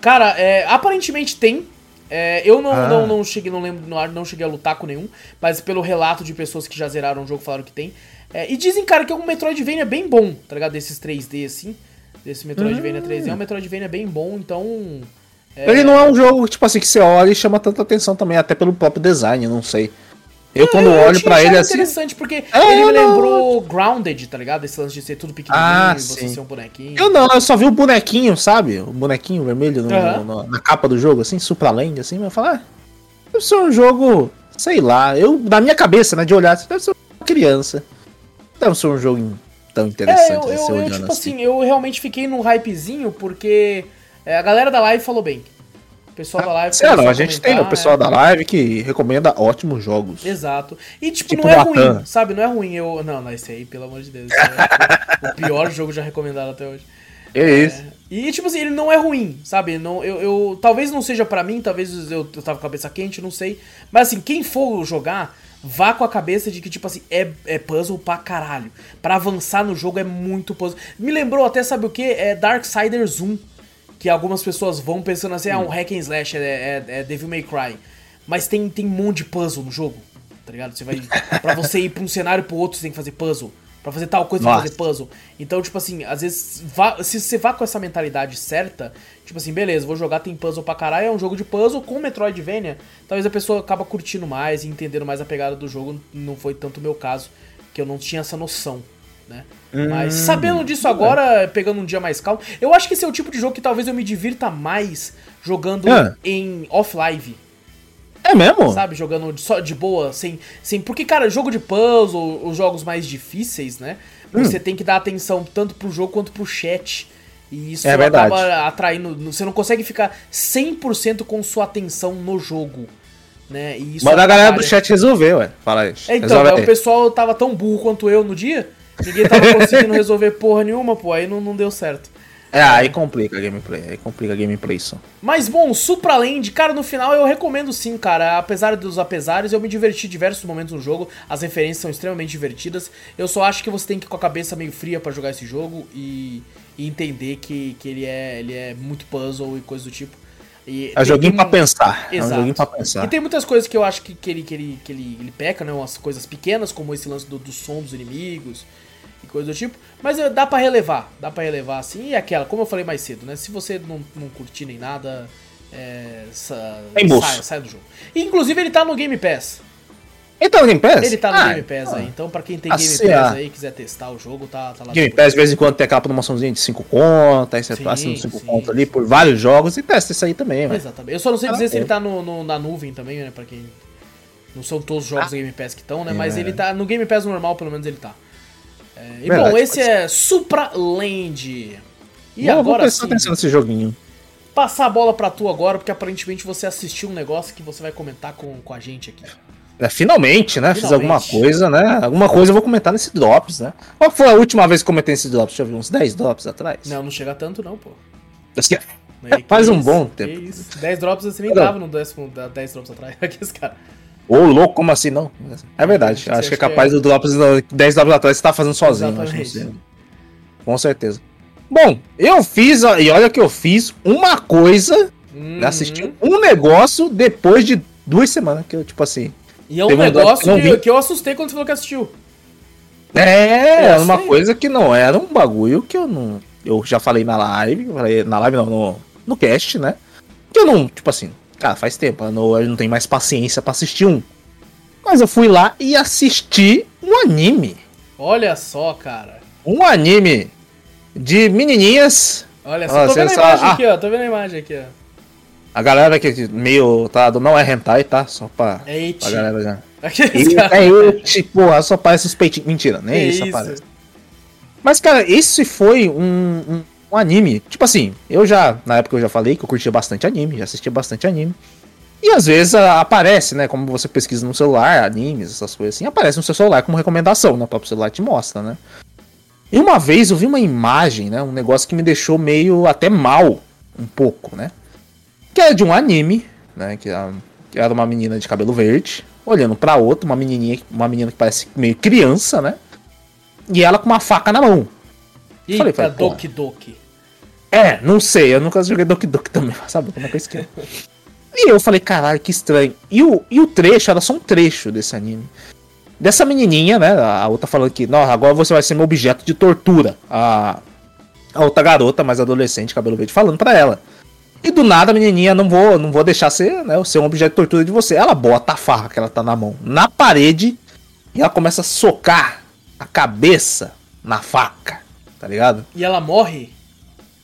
Cara, é, aparentemente tem. É, eu não, Ah. não, não cheguei, não lembro, não, não cheguei a lutar com nenhum, mas pelo relato de pessoas que já zeraram o jogo falaram que tem. É, e dizem, cara, que é um Metroidvania bem bom, tá ligado? Desses 3D assim. Desse Metroidvania 3D. É um Metroidvania bem bom, então. Ele não é um jogo, tipo assim, que você olha e chama tanta atenção também, até pelo próprio design, não sei. Eu, quando eu olho pra ele assim. interessante, porque É, ele me não. lembrou Grounded, tá ligado? Esse lance de ser tudo pequenininho, Ah, você sim. ser um bonequinho. Eu não, eu só vi o bonequinho, sabe? O bonequinho vermelho no- no- na capa do jogo, assim, Supraland, assim, eu falo, ah, deve ser um jogo, sei lá, eu, na minha cabeça, né, de olhar, assim, deve ser uma criança. Deve ser um jogo tão interessante É, eu, de eu, eu, tipo assim. assim, eu realmente fiquei num hypezinho porque é, a galera da live falou bem. O pessoal da live começou a gente tem o comentar, pessoal é. da live que recomenda ótimos jogos. Exato. E, tipo, Tipo não é Latam. ruim, sabe? Não é ruim. Eu... Não, não, esse aí, pelo amor de Deus. é o pior jogo já recomendado até hoje. É isso. E, tipo assim, ele não é ruim, sabe? Não, eu, eu, talvez não seja pra mim, talvez eu, eu tava com a cabeça quente, não sei. Mas, assim, quem for jogar, vá com a cabeça de que, tipo assim, é, é puzzle pra caralho. Pra avançar no jogo é muito puzzle. Me lembrou até, sabe o que? É Darksiders 1. Que algumas pessoas vão pensando assim, ah, um hack and slash, é, é, é Devil May Cry. Mas tem, tem um monte de puzzle no jogo, tá ligado? Você vai. pra você ir pra um cenário pro outro, você tem que fazer puzzle. Pra fazer tal coisa, você tem que fazer puzzle. Então, tipo assim, às vezes, vá- se você vá com essa mentalidade certa, tipo assim, beleza, vou jogar, tem puzzle pra caralho, é um jogo de puzzle com Metroidvania, talvez a pessoa acaba curtindo mais e entendendo mais a pegada do jogo. Não foi tanto o meu caso, que eu não tinha essa noção, né? Mas sabendo disso agora, pegando um dia mais calmo, eu acho que esse é o tipo de jogo que talvez eu me divirta mais jogando Ah. em off-live. É mesmo? Sabe, jogando de- só de boa, sem, sem. Porque, cara, jogo de puzzle, os jogos mais difíceis, né? Hum. Você tem que dar atenção tanto pro jogo quanto pro chat. E isso É verdade. acaba atraindo. Você não consegue ficar 100% com sua atenção no jogo. Né? E isso Manda a galera do chat resolver, ué. Fala aí. É, então, aí. o pessoal tava tão burro quanto eu no dia. Ninguém tava conseguindo resolver porra nenhuma, pô. Aí não, não deu certo. É, aí complica a gameplay. Aí complica a gameplay isso. Mas bom, Supraland, cara, no final eu recomendo sim, cara. Apesar dos apesares, eu me diverti diversos momentos no jogo. As referências são extremamente divertidas. Eu só acho que você tem que ir com a cabeça meio fria pra jogar esse jogo e, e entender que, que ele, é, ele é muito puzzle e coisa do tipo. E É um joguinho pra pensar. pensar. É um Exato. joguinho pra pensar. E tem muitas coisas que eu acho que, que, ele, que, ele, que ele, ele peca, né? Umas coisas pequenas, como esse lance do, do som dos inimigos coisa do tipo. Mas eh, dá pra relevar, dá pra relevar assim. E aquela, como eu falei mais cedo, né? Se você não, não curtir nem nada, é, sa, sai, sai do jogo. E, inclusive ele tá no Game Pass. Ele tá no Game Pass? Ele tá no Ah, Game Pass aí. Então pra quem tem Game Assim, Pass ah. aí, quiser testar o jogo, tá, tá lá. Game. Pass, de vez em quando, tem aquela promoçãozinha de 5 contas, aí você Sim, assina 5 sim, contas ali por vários jogos e testa isso aí também, velho. Exatamente. Eu só não sei dizer Ah, se ele é. tá no, no- na nuvem também, né? Pra quem. Não são todos os jogos do Game Pass que estão, né? Mas É. ele tá. No Game Pass normal, pelo menos ele tá. É, e Verdade, bom, esse é Supraland. E Vou- vou agora prestar sim, atenção nesse joguinho. passar a bola pra tu agora, porque aparentemente você assistiu um negócio que você vai comentar com, com a gente aqui. É, finalmente, né? Fiz Finalmente. alguma coisa, né? Alguma coisa eu vou comentar nesse Drops, né? Qual foi a última vez que eu comentei nesse Drops? Deixa eu ver, uns 10 Drops atrás? Não, não chega tanto, não, pô. Né, Faz um isso, bom tempo. isso. 10 drops você nem tava no décimo, da- 10 drops atrás. Aqui esse cara. Ô, louco, como assim não? É verdade. Você Acho que é que é- capaz do Drops, 10 Drops atrás você tá fazendo sozinho. acho, Exatamente. sei. Com certeza. Bom, eu fiz, e olha que eu fiz uma coisa, Hum, assisti um negócio depois de duas semanas, que eu, tipo assim... E é um um negócio que que, que eu assustei quando você falou que assistiu. É, Eu uma sei. coisa que não era um bagulho que eu não. Eu já falei na live, falei na live não, no, no cast, né? Que eu não, tipo assim, cara, faz tempo, eu não, eu não tenho mais paciência pra assistir um. Mas eu fui lá e assisti um anime. Olha só, cara. Um anime de menininhas. Olha só, Ah, tô vendo a imagem ah. aqui, ó. Tô vendo a imagem aqui, ó. A galera que meio tá não é hentai, tá? Só pra, É Eti. pra galera já. Cara. é tipo, porra, só parece os peitinhos. Mentira, nem Que isso, isso? aparece. Mas, cara, esse foi um, um, um anime. Tipo assim, eu já, na época eu já falei que eu curtia bastante anime, já assistia bastante anime. E às vezes ah, aparece, né? Como você pesquisa no celular, animes, essas coisas assim, aparece no seu celular como recomendação, né? O próprio celular te mostra, né? E uma vez eu vi uma imagem, né? Um negócio que me deixou meio até mal, um pouco, né? Que era de um anime, né? Que era, que era uma menina de cabelo verde, olhando pra outra, uma menininha, uma menina que parece meio criança, né? E ela com uma faca na mão. Eita, Falei, falei. Doki Doki. É, não sei, eu nunca joguei Doki Doki também, sabe como é que eu esqueço. E eu falei, caralho, que estranho. E o, e o trecho, era só um trecho desse anime. Dessa menininha, né, a outra falando que, não, agora você vai ser meu objeto de tortura. A, a outra garota, mais adolescente, cabelo verde, falando pra ela. E do nada a menininha, não vou, não vou deixar ser, né, ser um objeto de tortura de você. Ela bota a farra que ela tá na mão na parede e ela começa a socar a cabeça na faca, tá ligado? E ela morre?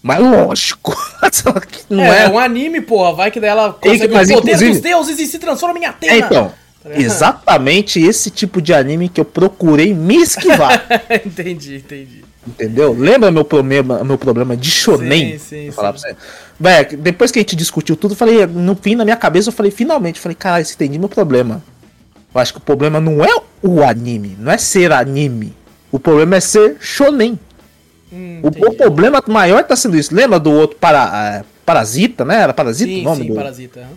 Mas lógico, não é, é. é um anime, porra. Vai que daí ela consegue mas o poder inclusive- dos deuses e se transforma em Atena. É, então, Tá exatamente esse tipo de anime que eu procurei me esquivar, entendi, entendi. entendeu? Lembra meu problema, meu problema de shonen? Sim, sim, falar sim. pra você. Véi, depois que a gente discutiu tudo, eu falei, no fim, na minha cabeça, eu falei, finalmente, eu falei, caralho, entendi meu problema. Eu acho que o problema não é o anime, não é ser anime. O problema é ser shonen. Hum, O, o problema maior tá sendo isso. Lembra do outro para, é, Parasita, né? Era Parasita Sim, o nome sim, do Parasita.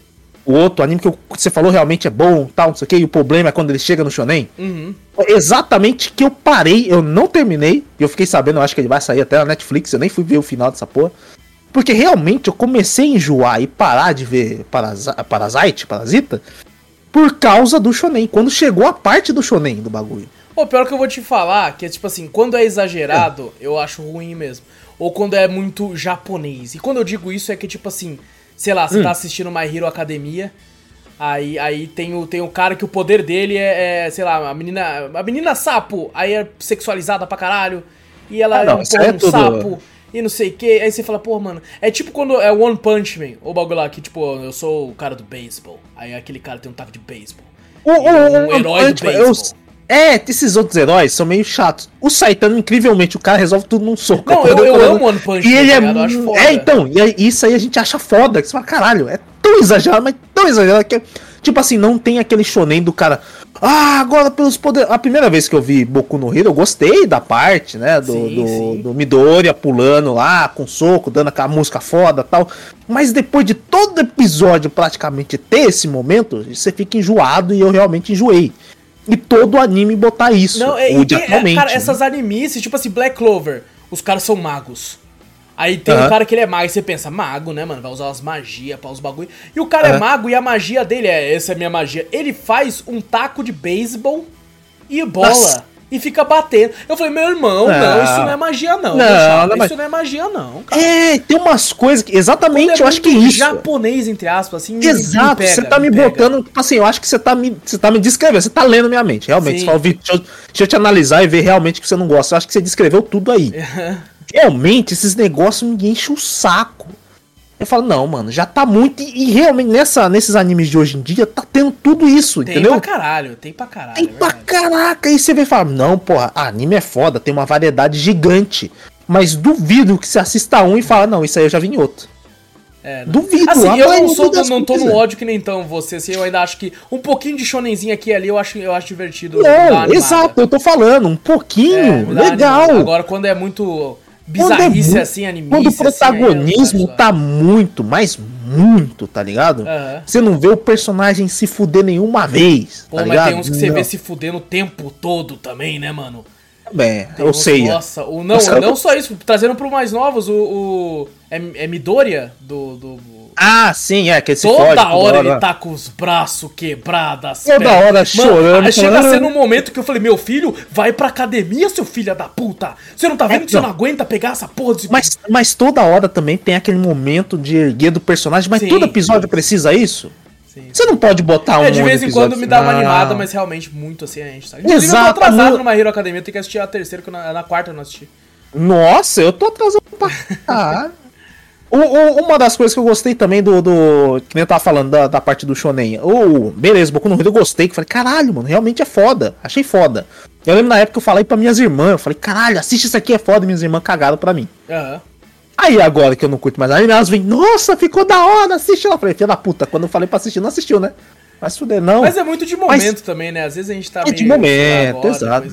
o outro anime que você falou realmente é bom, tal, não sei o que, e o problema é quando ele chega no shonen. Uhum. Exatamente que eu parei, eu não terminei, e eu fiquei sabendo, eu acho que ele vai sair até na Netflix, eu nem fui ver o final dessa porra. Porque realmente eu comecei a enjoar e parar de ver Parasa Parasite, Parasita, por causa do shonen. Quando chegou a parte do shonen do bagulho. Pô, pior que eu vou te falar, que é tipo assim, quando é exagerado, eu acho ruim mesmo. Ou quando é muito japonês. E quando eu digo isso é que, tipo assim, sei lá, Hum. você tá assistindo My Hero Academia, aí, aí tem, o, tem o cara que o poder dele é, é, sei lá, a menina. A menina sapo, aí é sexualizada pra caralho. E ela Ah, não, é um, porra, é um tudo- sapo. e não sei o que. Aí você fala, pô, mano, é tipo quando é One Punch Man, ou bagulho lá que, tipo, eu sou o cara do beisebol. Aí aquele cara tem um taco de beisebol. O, o, um herói do beisebol. É, esses outros heróis são meio chatos. O Saitama, incrivelmente, o cara resolve tudo num soco. Não, eu, eu amo One Punch e ele é, tá é, então, e isso aí a gente acha foda. Que você fala, caralho, é tão exagerado, mas tão exagerado que é Tipo assim, não tem aquele shonen do cara. Ah, agora pelos poderes. A primeira vez que eu vi Boku no Hero, eu gostei da parte, né? Do, sim, do, sim. do Midoriya pulando lá, com soco, dando aquela música foda tal. Mas depois de todo episódio praticamente ter esse momento, você fica enjoado e eu realmente enjoei. E todo anime botar isso. Não, é, de é, cara, né? essas animes, tipo assim, Black Clover, os caras são magos. Aí tem uhum. um cara que ele é mago, e você pensa, mago, né, mano? Vai usar umas magias pra os bagulho. E o cara uhum. é mago e a magia dele é, essa é minha magia. Ele faz um taco de beisebol e bola. Nossa. E fica batendo. Eu falei, meu irmão, não, não isso não é magia, não. Não, não isso não é magia, não. Cara. É, tem umas coisas que. Exatamente, é eu acho que é isso. japonês, entre aspas, assim. Exato, você tá me, me botando. Tipo assim, eu acho que você tá me, você tá me descrevendo. Você tá lendo minha mente, realmente. Sim. Você fala, deixa eu, deixa eu te analisar e ver realmente que você não gosta. Eu acho que você descreveu tudo aí. realmente esses negócios me enchem o saco. Eu falo, não, mano, já tá muito. E realmente, nessa, nesses animes de hoje em dia, tá tendo tudo isso, tem entendeu? Tem pra caralho, tem pra caralho. Tem é pra caraca. Aí você vem falar, não, porra, anime é foda, tem uma variedade gigante. Mas duvido que você assista um e fala, não, isso aí eu já vi em outro. É, Duvido. Assim, eu não, sou, não tô no ódio que nem tão você, assim, eu ainda acho que um pouquinho de shonenzinho aqui e ali eu acho, eu acho divertido. Não, exato, eu tô falando, um pouquinho, é, legal. Agora quando é muito bizarrice quando é, assim, anime. Quando o protagonismo assim, tá muito, mas muito, tá ligado? Uhum. Você não vê o personagem se fuder nenhuma vez. Pô, tá mas ligado? tem uns que você vê se fuder o tempo todo também, né, mano? Bem, uns, sei. Nossa, o, não, não só isso, trazendo pro mais novos, o. o é, é Midoriya do, do ah, sim, é, que esse Toda fode, hora, hora ele tá com os braços quebrados. Toda pernas. hora chorando. Mano, chega a ser num momento que eu falei, meu filho, vai pra academia, seu filho da puta. Você não tá vendo é, que você não aguenta pegar essa porra de... Mas, mas toda hora também tem aquele momento de erguer do personagem, mas sim, todo episódio sim. precisa isso? Sim. Você não pode botar um. É, de vez em quando me dá uma animada, mas realmente muito assim a gente sabe. Inclusive, Exato, eu tô atrasado no... numa Hero Academia, tenho que assistir a terceira, que na, na quarta eu não assisti. Nossa, eu tô atrasado pra caralho. O, o, uma das coisas que eu gostei também do. do que nem eu tava falando da, da parte do Shonen. O, beleza, Boku no Hero eu gostei. Que falei, caralho, mano, realmente é foda. Achei foda. Eu lembro na época que eu falei pra minhas irmãs. Eu falei, caralho, assiste isso aqui, é foda. Minhas irmãs cagaram pra mim. Uhum. Aí agora que eu não curto mais anime, elas vêm, nossa, ficou da hora, assiste. Ela falei, filha da puta, quando eu falei pra assistir, não assistiu, né? Mas fuder, não. Mas é muito de momento Mas... também, né? Às vezes a gente tá É de momento, agora, exato.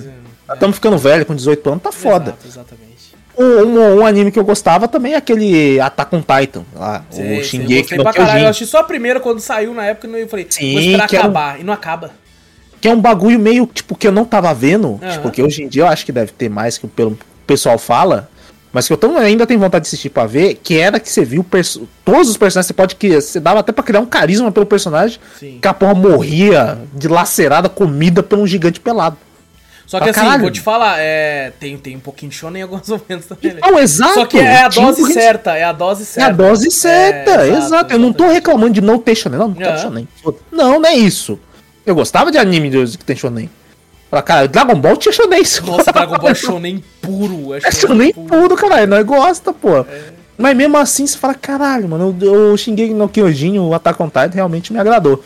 Estamos é... ficando velho com 18 anos, tá foda. Exato, exatamente. Um, um, anime que eu gostava também é aquele Attack on Titan, lá, sim, o Shingeki no Kyojin. Eu assisti só a primeira quando saiu na época e eu falei, sim, vou esperar acabar, é um, e não acaba. Que é um bagulho meio, tipo, que eu não tava vendo, uhum. tipo, que hoje em dia eu acho que deve ter mais que o pessoal fala, mas que eu tô, ainda tenho vontade de assistir pra ver, que era que você viu todos os personagens, você pode criar, você dava até pra criar um carisma pelo personagem, Sim. que a porra morria dilacerada, comida por um gigante pelado. Só que assim, caralho. vou te falar, é, tem, tem um pouquinho de shonen em alguns momentos também. Né? Não, exato. Só que é a dose tipo, certa, é a dose certa. É a dose certa, é, exato, exato. Eu não tô reclamando de não ter shonen, não, não quero shonen. Não, não é isso. Eu gostava de anime que tem shonen. Pra cara, Dragon Ball tinha shonen. Nossa, Dragon Ball é shonen puro. É, é shonen, puro, puro caralho, nós gosta, pô. É. Mas mesmo assim, você fala, caralho, mano, eu xinguei no Kyojin, o Attack on Titan realmente me agradou.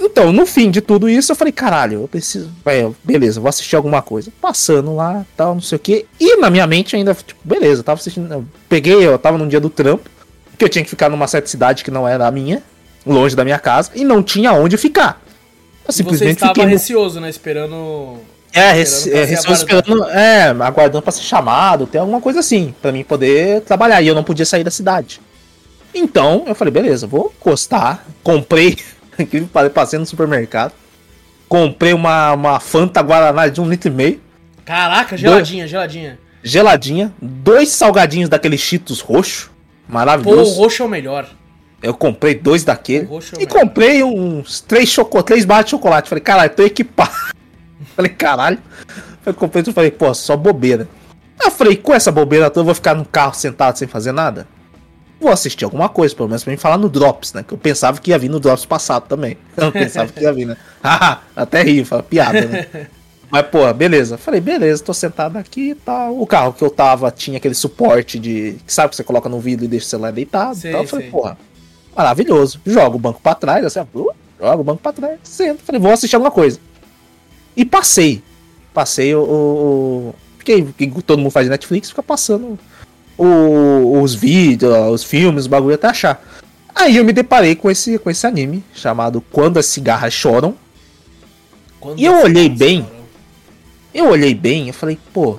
Então, no fim de tudo isso, eu falei, caralho, eu preciso. É, beleza, vou assistir alguma coisa. Passando lá, tal, não sei o que. E na minha mente ainda, tipo, beleza, eu tava assistindo. Eu peguei, eu tava num dia do trampo, que eu tinha que ficar numa certa cidade que não era a minha, longe da minha casa, e não tinha onde ficar. Eu simplesmente Você estava fiquei. receoso, né? Esperando. É, rece é, receoso esperando. É, aguardando pra ser chamado, ter alguma coisa assim, para mim poder trabalhar. E eu não podia sair da cidade. Então, eu falei, beleza, vou encostar. Comprei incrível, passei no supermercado. Comprei uma, uma Fanta Guaraná de um litro e meio. Caraca, geladinha, dois, geladinha. Geladinha. Dois salgadinhos daquele Cheetos roxo. Maravilhoso. Pô, o roxo é o melhor. Eu comprei dois daquele. É e comprei uns três, choco, três barras de chocolate. Falei, caralho, tô equipado. falei, caralho. Eu comprei tudo falei, pô, só bobeira. Eu falei, com essa bobeira toda eu vou ficar no carro sentado sem fazer nada? Vou assistir alguma coisa, pelo menos pra mim falar no Drops, né? Que eu pensava que ia vir no Drops passado também. Eu não pensava que ia vir, né? Até rio, fala piada, né? Mas, pô, beleza. Falei, beleza, tô sentado aqui e tal. O carro que eu tava tinha aquele suporte de. Sabe que você coloca no vidro e deixa o celular deitado Sei, e tal. Eu falei, sei. porra, maravilhoso. Joga o banco pra trás, assim, ó, joga o banco pra trás, sento. Falei, vou assistir alguma coisa. E passei. Passei o. o, o porque que todo mundo faz Netflix, fica passando o- os vídeos, os filmes, os bagulho até achar. Aí eu me deparei com esse, com esse anime chamado Quando as Cigarras Choram. Quando E eu olhei bem. cara, Eu olhei bem e falei, pô,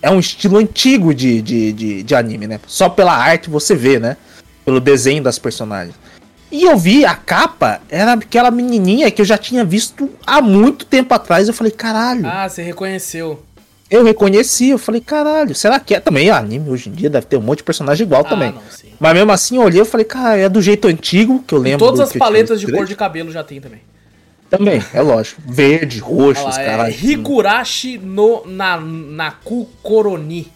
é um estilo antigo de, de, de, de anime, né? Só pela arte você vê, né? Pelo desenho das personagens. E eu vi a capa, era aquela menininha que eu já tinha visto há muito tempo atrás. Eu falei, caralho. Ah, você reconheceu. Eu reconheci, eu falei, caralho, será que é? Também anime hoje em dia deve ter um monte de personagem igual também. Ah, não, sim. Mas mesmo assim eu olhei e falei, cara, é do jeito antigo que eu E lembro. todas as eu paletas de cor de cabelo já tem também. Também, é lógico. Verde, roxo, os é. Higurashi no na, Naku Koroni.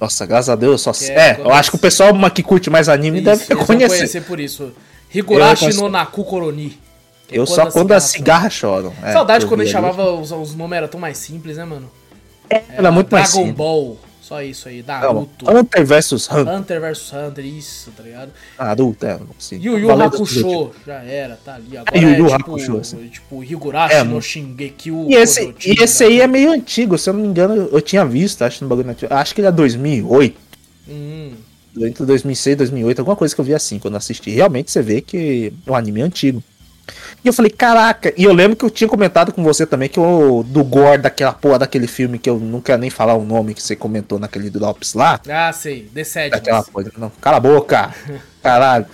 Nossa, graças a Deus, eu só Que é É, eu acho que o pessoal que curte mais anime deve Isso, eles vão conhecer. por isso. Higurashi no Naku Koroni. Que é Eu só quando as cigarras choram. É, Saudade eu quando a vi gente ali. chamava os, os nomes eram tão mais simples, né, mano? Era muito mais Dragon. Ball, só isso aí, Não, Naruto, Hunter vs Hunter. Hunter vs Hunter, isso, tá ligado? Naruto, é, não sei. Yu Yu Hakusho, já era, tá ali. Agora Yu é, Yu tipo, Hakusho, assim. tipo Higurashi É, no mano. Shingeki E esse, e esse aí né? é meio antigo, se eu não me engano, eu tinha visto, acho no bagulho Netflix. Acho que ele é 2008, Hum, entre 2006 e 2008, alguma coisa que eu vi assim quando eu assisti. Realmente você vê que o anime é antigo. E eu falei, caraca, e eu lembro que eu tinha comentado com você também que o do gore daquela porra daquele filme que eu não quero nem falar o nome que você comentou naquele Drops lá. Ah, sei, The Sadness. Daquela coisa. Não, cala a boca! Caralho.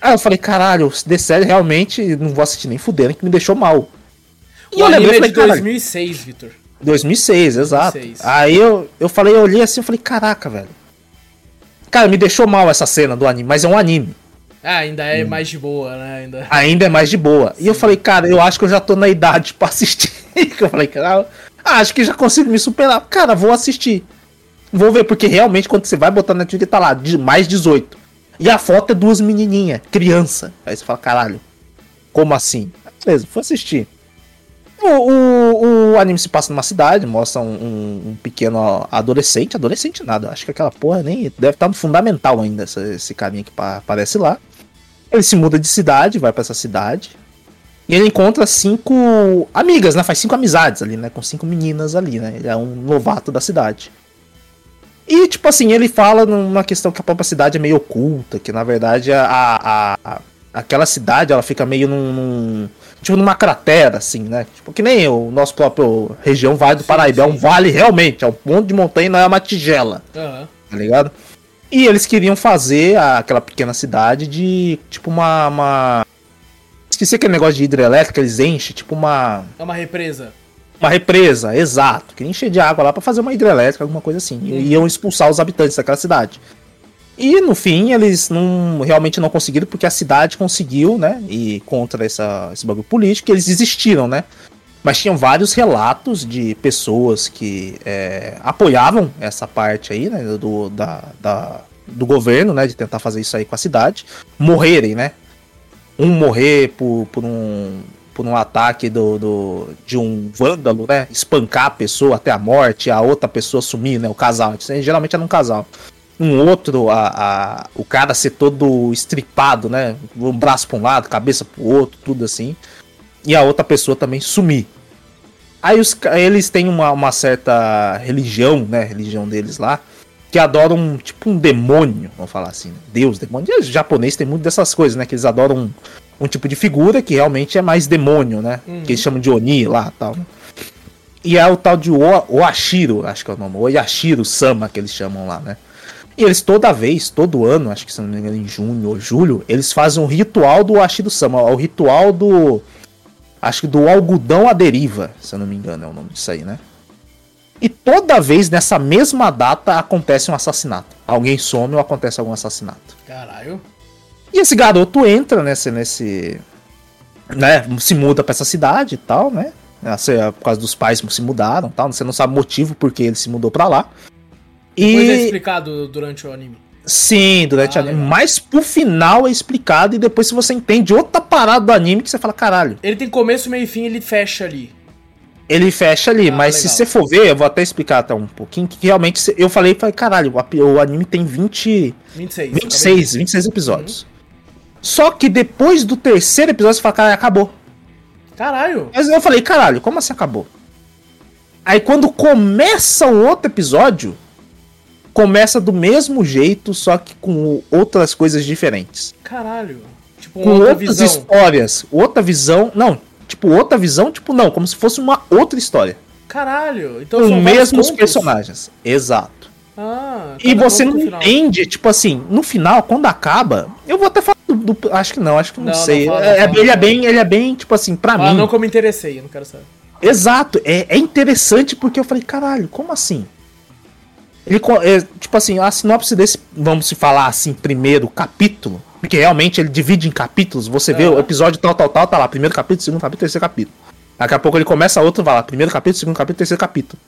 Aí eu falei, caralho, The série realmente não vou assistir nem fudendo, que me deixou mal. E O eu lembrei, é falei, de caralho, 2006, Vitor. 2006, exato. 2006. Aí eu, eu falei, eu olhei assim, eu falei, caraca, velho. Cara, me deixou mal essa cena do anime, mas é um anime. Ah, ainda Hum. é mais de boa, né? Ainda. Ainda é mais de boa. E eu falei, cara, eu acho que eu já tô na idade pra assistir. eu falei, cara, acho que já consigo me superar. Cara, vou assistir. Vou ver, porque realmente quando você vai botar na Netflix tá lá, de mais 18. E a foto é duas menininhas, criança. Aí você fala, caralho, como assim? Beleza, vou assistir. O, o, o anime se passa numa cidade, mostra um, um- um pequeno adolescente, adolescente nada, acho que aquela porra nem deve estar no fundamental ainda, essa- esse carinha que pa- aparece lá. Ele se muda de cidade, vai pra essa cidade. E ele encontra cinco amigas, né? Faz cinco amizades ali, né? Com cinco meninas ali, né? Ele é um novato da cidade. E, tipo assim, ele fala numa questão que a própria cidade é meio oculta, que na verdade a, a- a- aquela cidade ela fica meio num, num- Tipo numa cratera, assim, né? Tipo, que nem o nosso próprio região Vale do Sim, Paraíba. É um sim. vale realmente, é um ponto de montanha, não é uma tigela Aham. tá ligado? E eles queriam fazer aquela pequena cidade de tipo uma. uma... Esqueci aquele negócio de hidrelétrica, eles enchem, tipo uma. É uma represa. Uma represa, exato. Queriam encher de água lá pra fazer uma hidrelétrica, alguma coisa assim. E iam expulsar os habitantes daquela cidade. E no fim eles não realmente não conseguiram, porque a cidade conseguiu, né? E contra essa, esse bagulho político, eles desistiram, né? Mas tinham vários relatos de pessoas que é, apoiavam essa parte aí, né? Do, da, da- do governo, né? De tentar fazer isso aí com a cidade. Morrerem, né? Um morrer por, por um por um ataque do, do- de um vândalo, né? Espancar a pessoa até a morte, a outra pessoa sumir, né? O casal. Geralmente era um casal. Um outro, a, a- o cara ser todo estripado, né? Um braço pra um lado, cabeça pro outro, tudo assim. E a outra pessoa também sumir. Aí os, eles têm uma, uma certa religião, né? Religião deles lá. Que adoram um, tipo um demônio, vamos falar assim. né? Deus, demônio. E os japoneses tem muito dessas coisas, né? Que eles adoram um, um tipo de figura que realmente é mais demônio, né? Uhum. Que eles chamam de Oni lá tal. né? E é o tal de o, Oashiro, acho que é o nome. Oyashiro Sama, que eles chamam lá, né? E eles toda vez, todo ano, acho que se não me engano em junho ou julho, eles fazem um ritual do Oashiro Sama. O ritual do. Acho que do algodão à deriva, se eu não me engano é o nome disso aí, né? E toda vez nessa mesma data acontece um assassinato. Alguém some ou acontece algum assassinato. Caralho. E esse garoto entra nesse. nesse né, se muda pra essa cidade e tal, né? É Por causa dos pais se mudaram e tal. Você não sabe o motivo porque ele se mudou pra lá. Depois é E. explicado durante o anime. Sim, durante Ah, anime. legal. Mas pro final é explicado e depois se você entende outra parada do anime que você fala, caralho. Ele tem começo, meio e fim, ele fecha ali. Ele fecha ali, Ah, mas se legal. você for ver, eu vou até explicar até um pouquinho, que realmente se- eu falei, falei, caralho, o anime tem 20, 26. 26, 26 episódios. Só que depois do terceiro episódio você fala, caralho, acabou. Caralho. Mas eu falei, caralho, como assim acabou? Aí quando começa o outro episódio, começa do mesmo jeito, só que com outras coisas diferentes. Caralho. Tipo, Com outra outras visão. histórias, outra visão, não, tipo outra visão, tipo não, como se fosse uma outra história. Caralho. Então com mesmos personagens. Exato. Ah, E você não entende, tipo assim, no final, quando acaba, eu vou até falar do, do- acho que não, acho que não, Não, não sei. fala, É- fala, ele é bem, ele é bem, tipo assim, pra Ah, mim. não que eu me interessei, eu não quero saber. Exato, é, é interessante porque eu falei, caralho, como assim? Ele, é, tipo assim, a sinopse desse, vamos se falar assim, primeiro capítulo, porque realmente ele divide em capítulos, você vê Aham. o episódio tal, tal, tal, tá lá, primeiro capítulo, segundo capítulo, terceiro capítulo. Daqui a pouco ele começa outro, vai lá, primeiro capítulo, segundo capítulo, terceiro capítulo.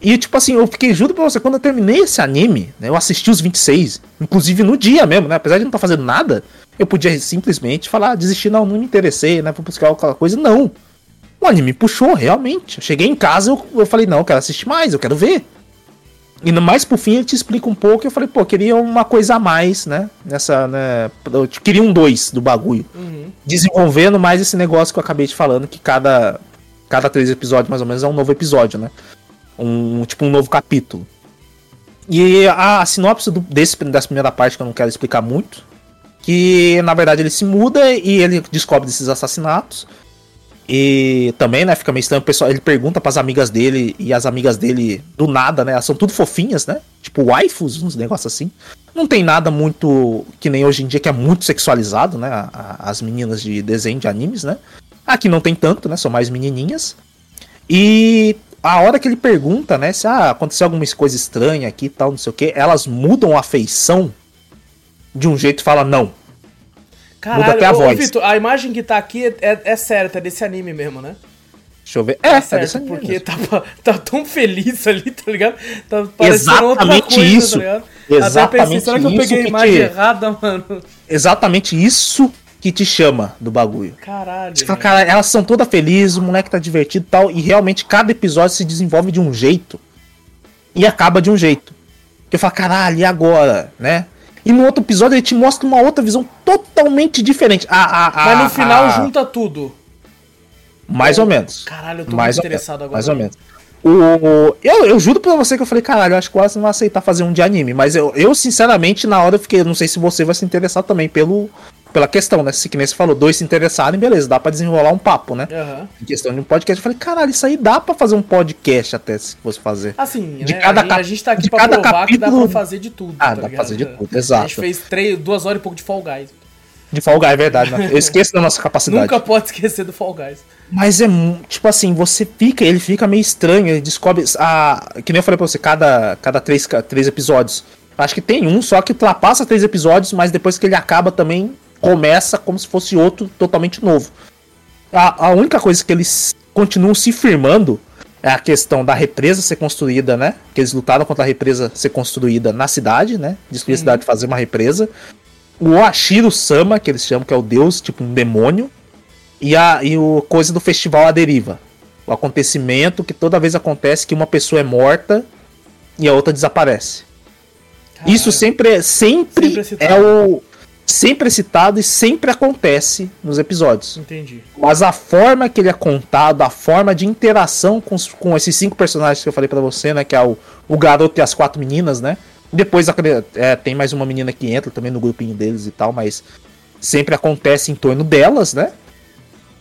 E tipo assim, eu fiquei, juro pra você, quando eu terminei esse anime, né, eu assisti os 26, inclusive no dia mesmo, né, apesar de não estar fazendo nada, eu podia simplesmente falar, desistir, não, não me interessei, né, vou buscar aquela coisa, não. O anime puxou, realmente. Eu cheguei em casa, eu, eu falei, não, eu quero assistir mais, eu quero ver. E no mais por fim ele te explica um pouco, e eu falei, pô, eu queria uma coisa a mais, né? Nessa, né? Eu queria um dois do bagulho. Uhum. Desenvolvendo mais esse negócio que eu acabei de falando, que cada, cada três episódios, mais ou menos, é um novo episódio, né? Um, tipo, um novo capítulo. E a, a sinopse do, desse, dessa primeira parte, que eu não quero explicar muito, que na verdade ele se muda e ele descobre desses assassinatos. E também, né, fica meio estranho, o pessoal, ele pergunta pras amigas dele, e as amigas dele, do nada, né, elas são tudo fofinhas, né, tipo waifus, uns negócios assim. Não tem nada muito, que nem hoje em dia, que é muito sexualizado, né, as meninas de desenho de animes, né. Aqui não tem tanto, né, são mais menininhas. E a hora que ele pergunta, né, se ah, aconteceu alguma coisa estranha aqui e tal, não sei o que, elas mudam a feição de um jeito e fala não. Caralho, até a ô, voz. Vitor, a imagem que tá aqui é, é, é certa, é desse anime mesmo, né? Deixa eu ver. Tá É, é certo, porque tá, tá tão feliz ali, tá ligado? Tá parecendo outra Exatamente coisa, isso. tá ligado? Até Exatamente pensei, será que eu peguei a imagem te- errada, mano? Exatamente isso que te chama do bagulho. Caralho. Fala, cara, elas são todas felizes, o moleque tá divertido e tal, e realmente cada episódio se desenvolve de um jeito e acaba de um jeito. Que eu falo, caralho, e agora, né? E no outro episódio ele te mostra uma outra visão totalmente diferente. A, a, a, Mas no final a- junta tudo. Mais ou menos. Caralho, eu tô mais muito interessado menos, agora. Mais ou menos. O, eu, eu juro pra você que eu falei, caralho, eu acho que o não vai aceitar fazer um de anime. Mas eu, eu, sinceramente, na hora eu fiquei, não sei se você vai se interessar também pelo, pela questão, né? Se que nem você falou, dois se interessarem, beleza, dá pra desenrolar um papo, né? Aham. Em questão de um podcast. Eu falei, caralho, isso aí dá pra fazer um podcast até, se fosse fazer. Assim, De né? cada a, a gente tá aqui de pra cada provar que dá capítulo- pra fazer de tudo. Ah, tá dá pra ligado? fazer de tudo, A exato. gente fez três, duas horas e pouco de Fall Guys. De Fall Guy, é verdade, né? Eu esqueço da nossa capacidade. Nunca pode esquecer do Fall Guys. Mas é tipo assim, você fica, ele fica meio estranho, ele descobre. A, que nem eu falei pra você, cada, cada três, três episódios. Acho que tem um só que ultrapassa três episódios, mas depois que ele acaba também começa como se fosse outro totalmente novo. A, a única coisa que eles continuam se firmando é a questão da represa ser construída, né? Que eles lutaram contra a represa ser construída na cidade, né? Destruir a cidade fazer uma represa. O Ashiro Sama, que eles chamam que é o deus, tipo um demônio. E, a, e o coisa do festival A Deriva. O acontecimento que toda vez acontece que uma pessoa é morta e a outra desaparece. Isso sempre, é- sempre, Sempre é é o. Sempre é citado e sempre acontece nos episódios. Entendi. Mas a forma que ele é contado, a forma de interação com, com esses cinco personagens que eu falei pra você, né? Que é o, o garoto e as quatro meninas, né? Depois é, tem mais uma menina que entra também no grupinho deles e tal, mas sempre acontece em torno delas, né?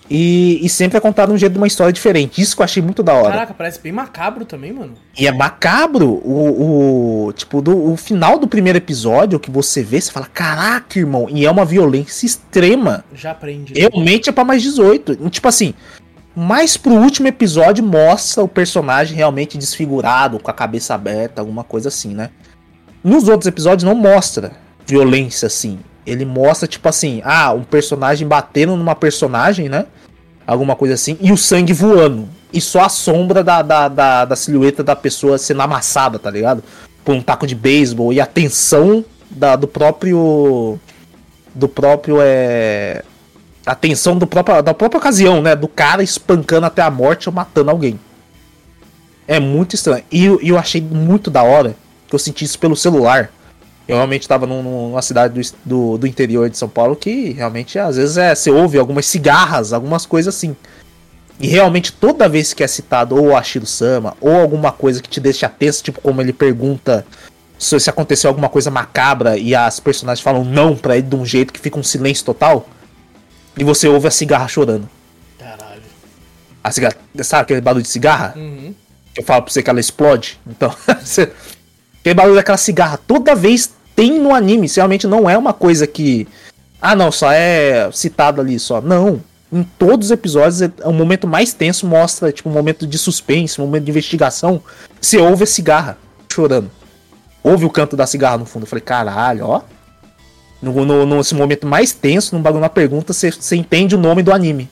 E, e sempre é contado um jeito de uma história diferente. Isso que eu achei muito da hora. Caraca, parece bem macabro também, mano. E é macabro o, o tipo do o final do primeiro episódio que você vê, você fala, caraca, irmão, e é uma violência extrema. Já aprendi. né? Realmente é pra mais 18. E, Tipo assim, mais pro último episódio mostra o personagem realmente desfigurado, com a cabeça aberta, alguma coisa assim, né? Nos outros episódios não mostra violência assim. Ele mostra, tipo assim, ah, um personagem batendo numa personagem, né? Alguma coisa assim, e o sangue voando. E só a sombra da, da, da, da silhueta da pessoa sendo amassada, tá ligado? Por um taco de beisebol. E a tensão da, do próprio. Do próprio. É, a tensão do próprio, da própria ocasião, né? Do cara espancando até a morte ou matando alguém. É muito estranho. E eu, eu achei muito da hora que eu senti isso pelo celular. Eu realmente estava num, numa cidade do, do, do, interior de São Paulo que realmente às vezes é, você ouve algumas cigarras, algumas coisas assim. E realmente toda vez que é citado ou o Ashiro Sama ou alguma coisa que te deixa tenso, tipo como ele pergunta se, se aconteceu alguma coisa macabra e as personagens falam não pra ele de um jeito que fica um silêncio total. E você ouve a cigarra chorando. Caralho. A cigarra, sabe aquele barulho de cigarra? Uhum. Eu falo pra você que ela explode. Então, você, aquele barulho daquela cigarra toda vez tem no anime. Isso realmente não é uma coisa que. Ah, não, só é citado ali só. Não. Em todos os episódios, é o momento mais tenso mostra, tipo, um momento de suspense, um momento de investigação. Você ouve a cigarra chorando. Ouve o canto da cigarra no fundo. Eu falei, caralho, ó. No, no, nesse momento mais tenso, num bagulho, na pergunta, você, você entende o nome do anime.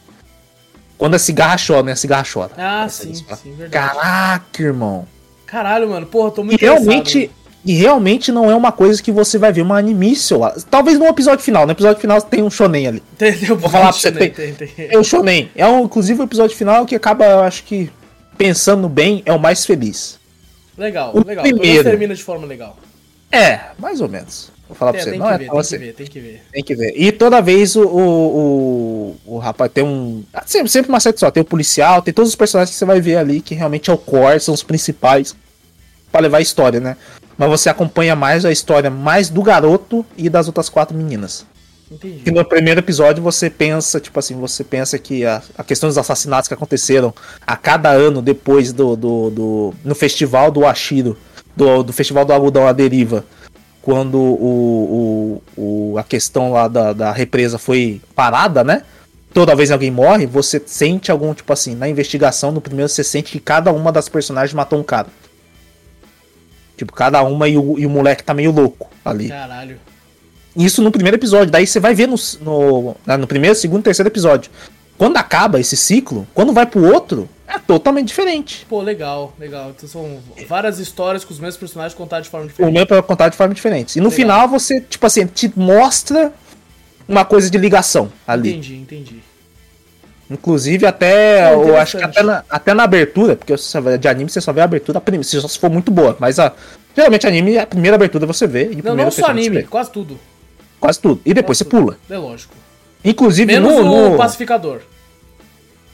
Quando a cigarra chora, né? A cigarra chora. Ah, sim, sim, verdade. Caraca, irmão. Caralho, mano. Porra, tô muito e realmente, e realmente não é uma coisa que você vai ver uma animício lá. Talvez no episódio final. No episódio final tem um shonen ali. Tem, tem um Vou falar pra você. Tem, tem, tem. tem um shonen. É um, inclusive o episódio final que acaba, eu acho que, pensando bem, é o mais feliz. Legal, o legal. Primeiro termina de forma legal. É, mais ou menos. Vou falar é, pra você. Não é ver, tem assim. que ver, tem que ver. Tem que ver. E toda vez o, o, o, o rapaz tem um. Sempre, sempre uma série só. Tem o policial, tem todos os personagens que você vai ver ali que realmente é o core, são os principais para levar a história, né? Mas você acompanha mais a história mais do garoto e das outras quatro meninas. Entendi. E no primeiro episódio você pensa, tipo assim, você pensa que a, a questão dos assassinatos que aconteceram a cada ano depois do. do, do no festival do Ashiro, do, do festival do algodão à deriva quando o, o, o, a questão lá da, da represa foi parada, né? Toda vez alguém morre, você sente algum, tipo assim, na investigação, no primeiro você sente que cada uma das personagens matou um cara. Tipo, cada uma e o, e o moleque tá meio louco ali. Caralho. Isso no primeiro episódio. Daí você vai ver no, no, no primeiro, segundo, terceiro episódio. Quando acaba esse ciclo, quando vai pro outro, é totalmente diferente. Pô, legal, legal. Então são várias histórias com os mesmos personagens contados de forma diferente. O mesmo contar de forma diferente. E no legal. final você, tipo assim, te mostra uma coisa de ligação ali. Entendi, entendi. Inclusive, até. É eu acho que até na, até na abertura, porque de anime você só vê a abertura, primeira, se for muito boa. Mas a, geralmente anime, a primeira abertura você vê. E não, não só anime, quase tudo. Quase tudo. E depois quase você tudo. pula. É lógico. Inclusive Menos no, no... pacificador.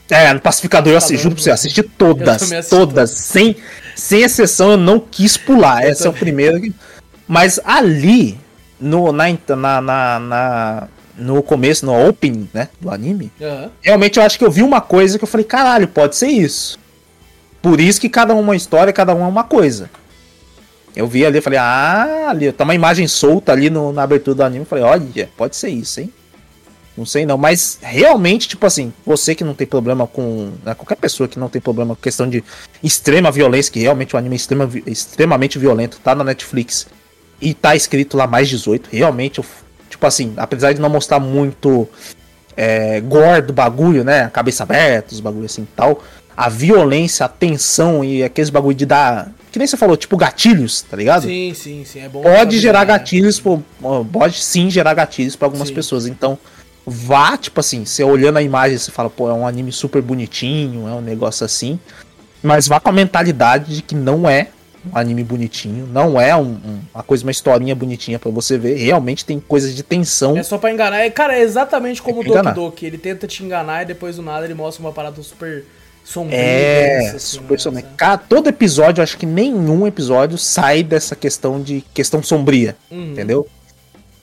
É, no Pacificador eu assisti, juro pra você, assisti todas, assisti todas, sem, sem exceção, eu não quis pular. Eu Esse também. é o primeiro. Mas ali, no, na, na, na, na, no começo, no opening, né, do anime, uhum. realmente eu acho que eu vi uma coisa que eu falei, caralho, pode ser isso. Por isso que cada uma é uma história, cada uma é uma coisa. Eu vi ali, falei, ah, ali, tá uma imagem solta ali no, na abertura do anime, falei, olha, pode ser isso, hein? Não sei não, mas realmente, tipo assim, você que não tem problema com. Né, qualquer pessoa que não tem problema com questão de extrema violência, que realmente o anime é extrema, extremamente violento, tá na Netflix e tá escrito lá mais 18, realmente, tipo assim, apesar de não mostrar muito é, gore do bagulho, né? Cabeça aberta, os bagulhos assim e tal. A violência, a tensão e aqueles bagulho de dar. Que nem você falou, tipo gatilhos, tá ligado? Sim, sim, sim. É bom. Pode gerar né? gatilhos, pode sim gerar gatilhos para algumas sim. pessoas. Então, vá, tipo assim, você olhando a imagem, você fala, pô, é um anime super bonitinho, é um negócio assim. Mas vá com a mentalidade de que não é um anime bonitinho, não é um, um, uma coisa, uma historinha bonitinha para você ver. Realmente tem coisas de tensão. É só pra enganar. É, cara, é exatamente como é o Doki Doki. Ele tenta te enganar e depois do nada ele mostra uma parada super sombria. É, assim, super né, sombria. Cada, todo episódio, acho que nenhum episódio sai dessa questão de questão sombria. Uhum. Entendeu?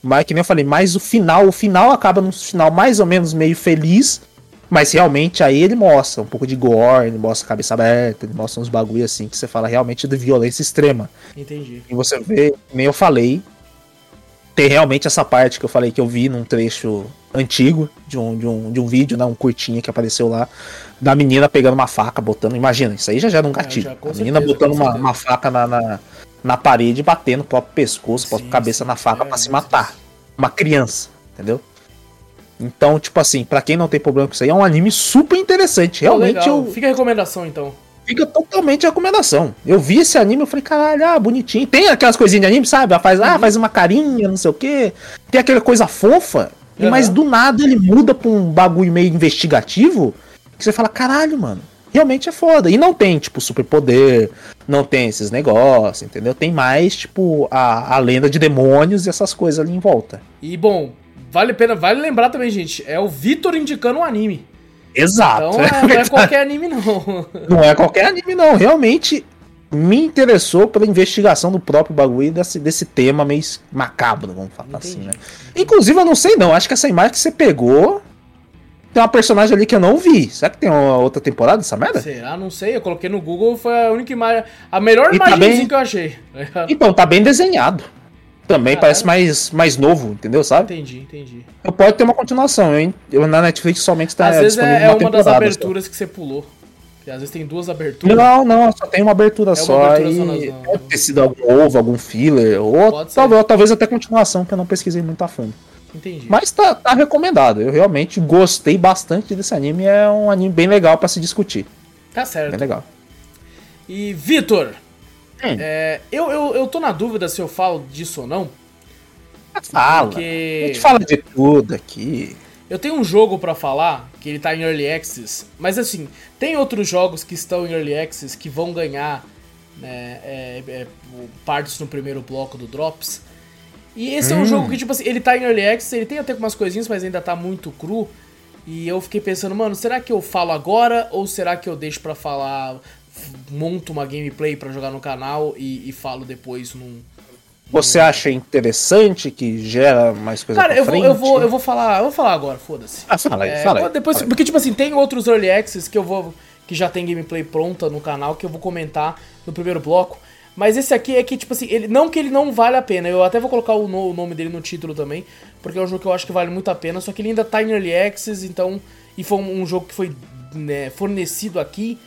Mas que nem eu falei, mas o final, o final acaba num final mais ou menos meio feliz. Mas realmente aí ele mostra um pouco de gore, ele mostra a cabeça aberta, ele mostra uns bagulho assim que você fala realmente de violência extrema. Entendi. E você vê, nem eu falei, tem realmente essa parte que eu falei que eu vi num trecho antigo de um, de um, de um vídeo, né, um curtinho que apareceu lá, da menina pegando uma faca, botando. Imagina, isso aí já gera um é, gatilho. É, já, a menina certeza, botando uma, uma faca na, na na parede, batendo o próprio pescoço, a própria cabeça sim, na faca é, para se matar. Uma criança, entendeu? Então, tipo assim, para quem não tem problema com isso aí, é um anime super interessante. Realmente eu... Fica a recomendação então. Fica totalmente a recomendação. Eu vi esse anime, eu falei, caralho, ah, bonitinho. Tem aquelas coisinhas de anime, sabe? Ela faz, ah, uhum. ah, faz uma carinha, não sei o quê. Tem aquela coisa fofa. Uhum. Mas do nada ele muda pra um bagulho meio investigativo. Que você fala, caralho, mano. Realmente é foda. E não tem, tipo, superpoder. Não tem esses negócios, entendeu? Tem mais, tipo, a, a lenda de demônios e essas coisas ali em volta. E bom, vale a pena, vale lembrar também, gente. É o Vitor indicando um anime. Exato. Então é, não é qualquer anime, não. Não é qualquer anime, não. Realmente me interessou pela investigação do próprio bagulho desse, desse tema meio macabro, vamos falar Entendi. assim, né? Inclusive, eu não sei não, acho que essa imagem que você pegou tem uma personagem ali que eu não vi. Será que tem uma outra temporada dessa merda? Será? Não sei. Eu coloquei no Google, foi a única imagem. A melhor imagem tá bem... que eu achei. Então, tá bem desenhado. Também parece mais, mais novo, entendeu? Sabe? Entendi, entendi. Eu pode ter uma continuação, hein? Eu, na Netflix somente tá Às vezes é, é uma, uma das aberturas só. que você pulou. Porque às vezes tem duas aberturas. Não, não, só tem uma abertura é só. Uma abertura e... Pode ter sido algum ovo, algum filler, ou talvez, talvez até continuação, que eu não pesquisei muito a fundo. Entendi. Mas tá, tá recomendado. Eu realmente gostei bastante desse anime. É um anime bem legal para se discutir. Tá certo. Bem legal. E, Vitor, hum. é, eu, eu, eu tô na dúvida se eu falo disso ou não. Fala. Porque... A gente fala de tudo aqui. Eu tenho um jogo para falar que ele tá em Early Access, mas assim, tem outros jogos que estão em Early Access que vão ganhar né, é, é, partes no primeiro bloco do Drops. E esse hum. é um jogo que, tipo assim, ele tá em Early Access, ele tem até algumas coisinhas, mas ainda tá muito cru. E eu fiquei pensando, mano, será que eu falo agora ou será que eu deixo para falar, monto uma gameplay para jogar no canal e, e falo depois num, você acha interessante que gera mais coisa Cara, eu vou, eu vou, eu vou falar, eu vou falar agora, foda-se. Ah, fala aí, é, fala aí. Depois, fala porque tipo assim, tem outros early access que eu vou que já tem gameplay pronta no canal que eu vou comentar no primeiro bloco. Mas esse aqui é que, tipo assim, ele, não que ele não vale a pena, eu até vou colocar o, no, o, nome dele no título também, porque é um jogo que eu acho que vale muito a pena, só que ele ainda tá em Early Access, então. E foi um, um jogo que foi né, fornecido aqui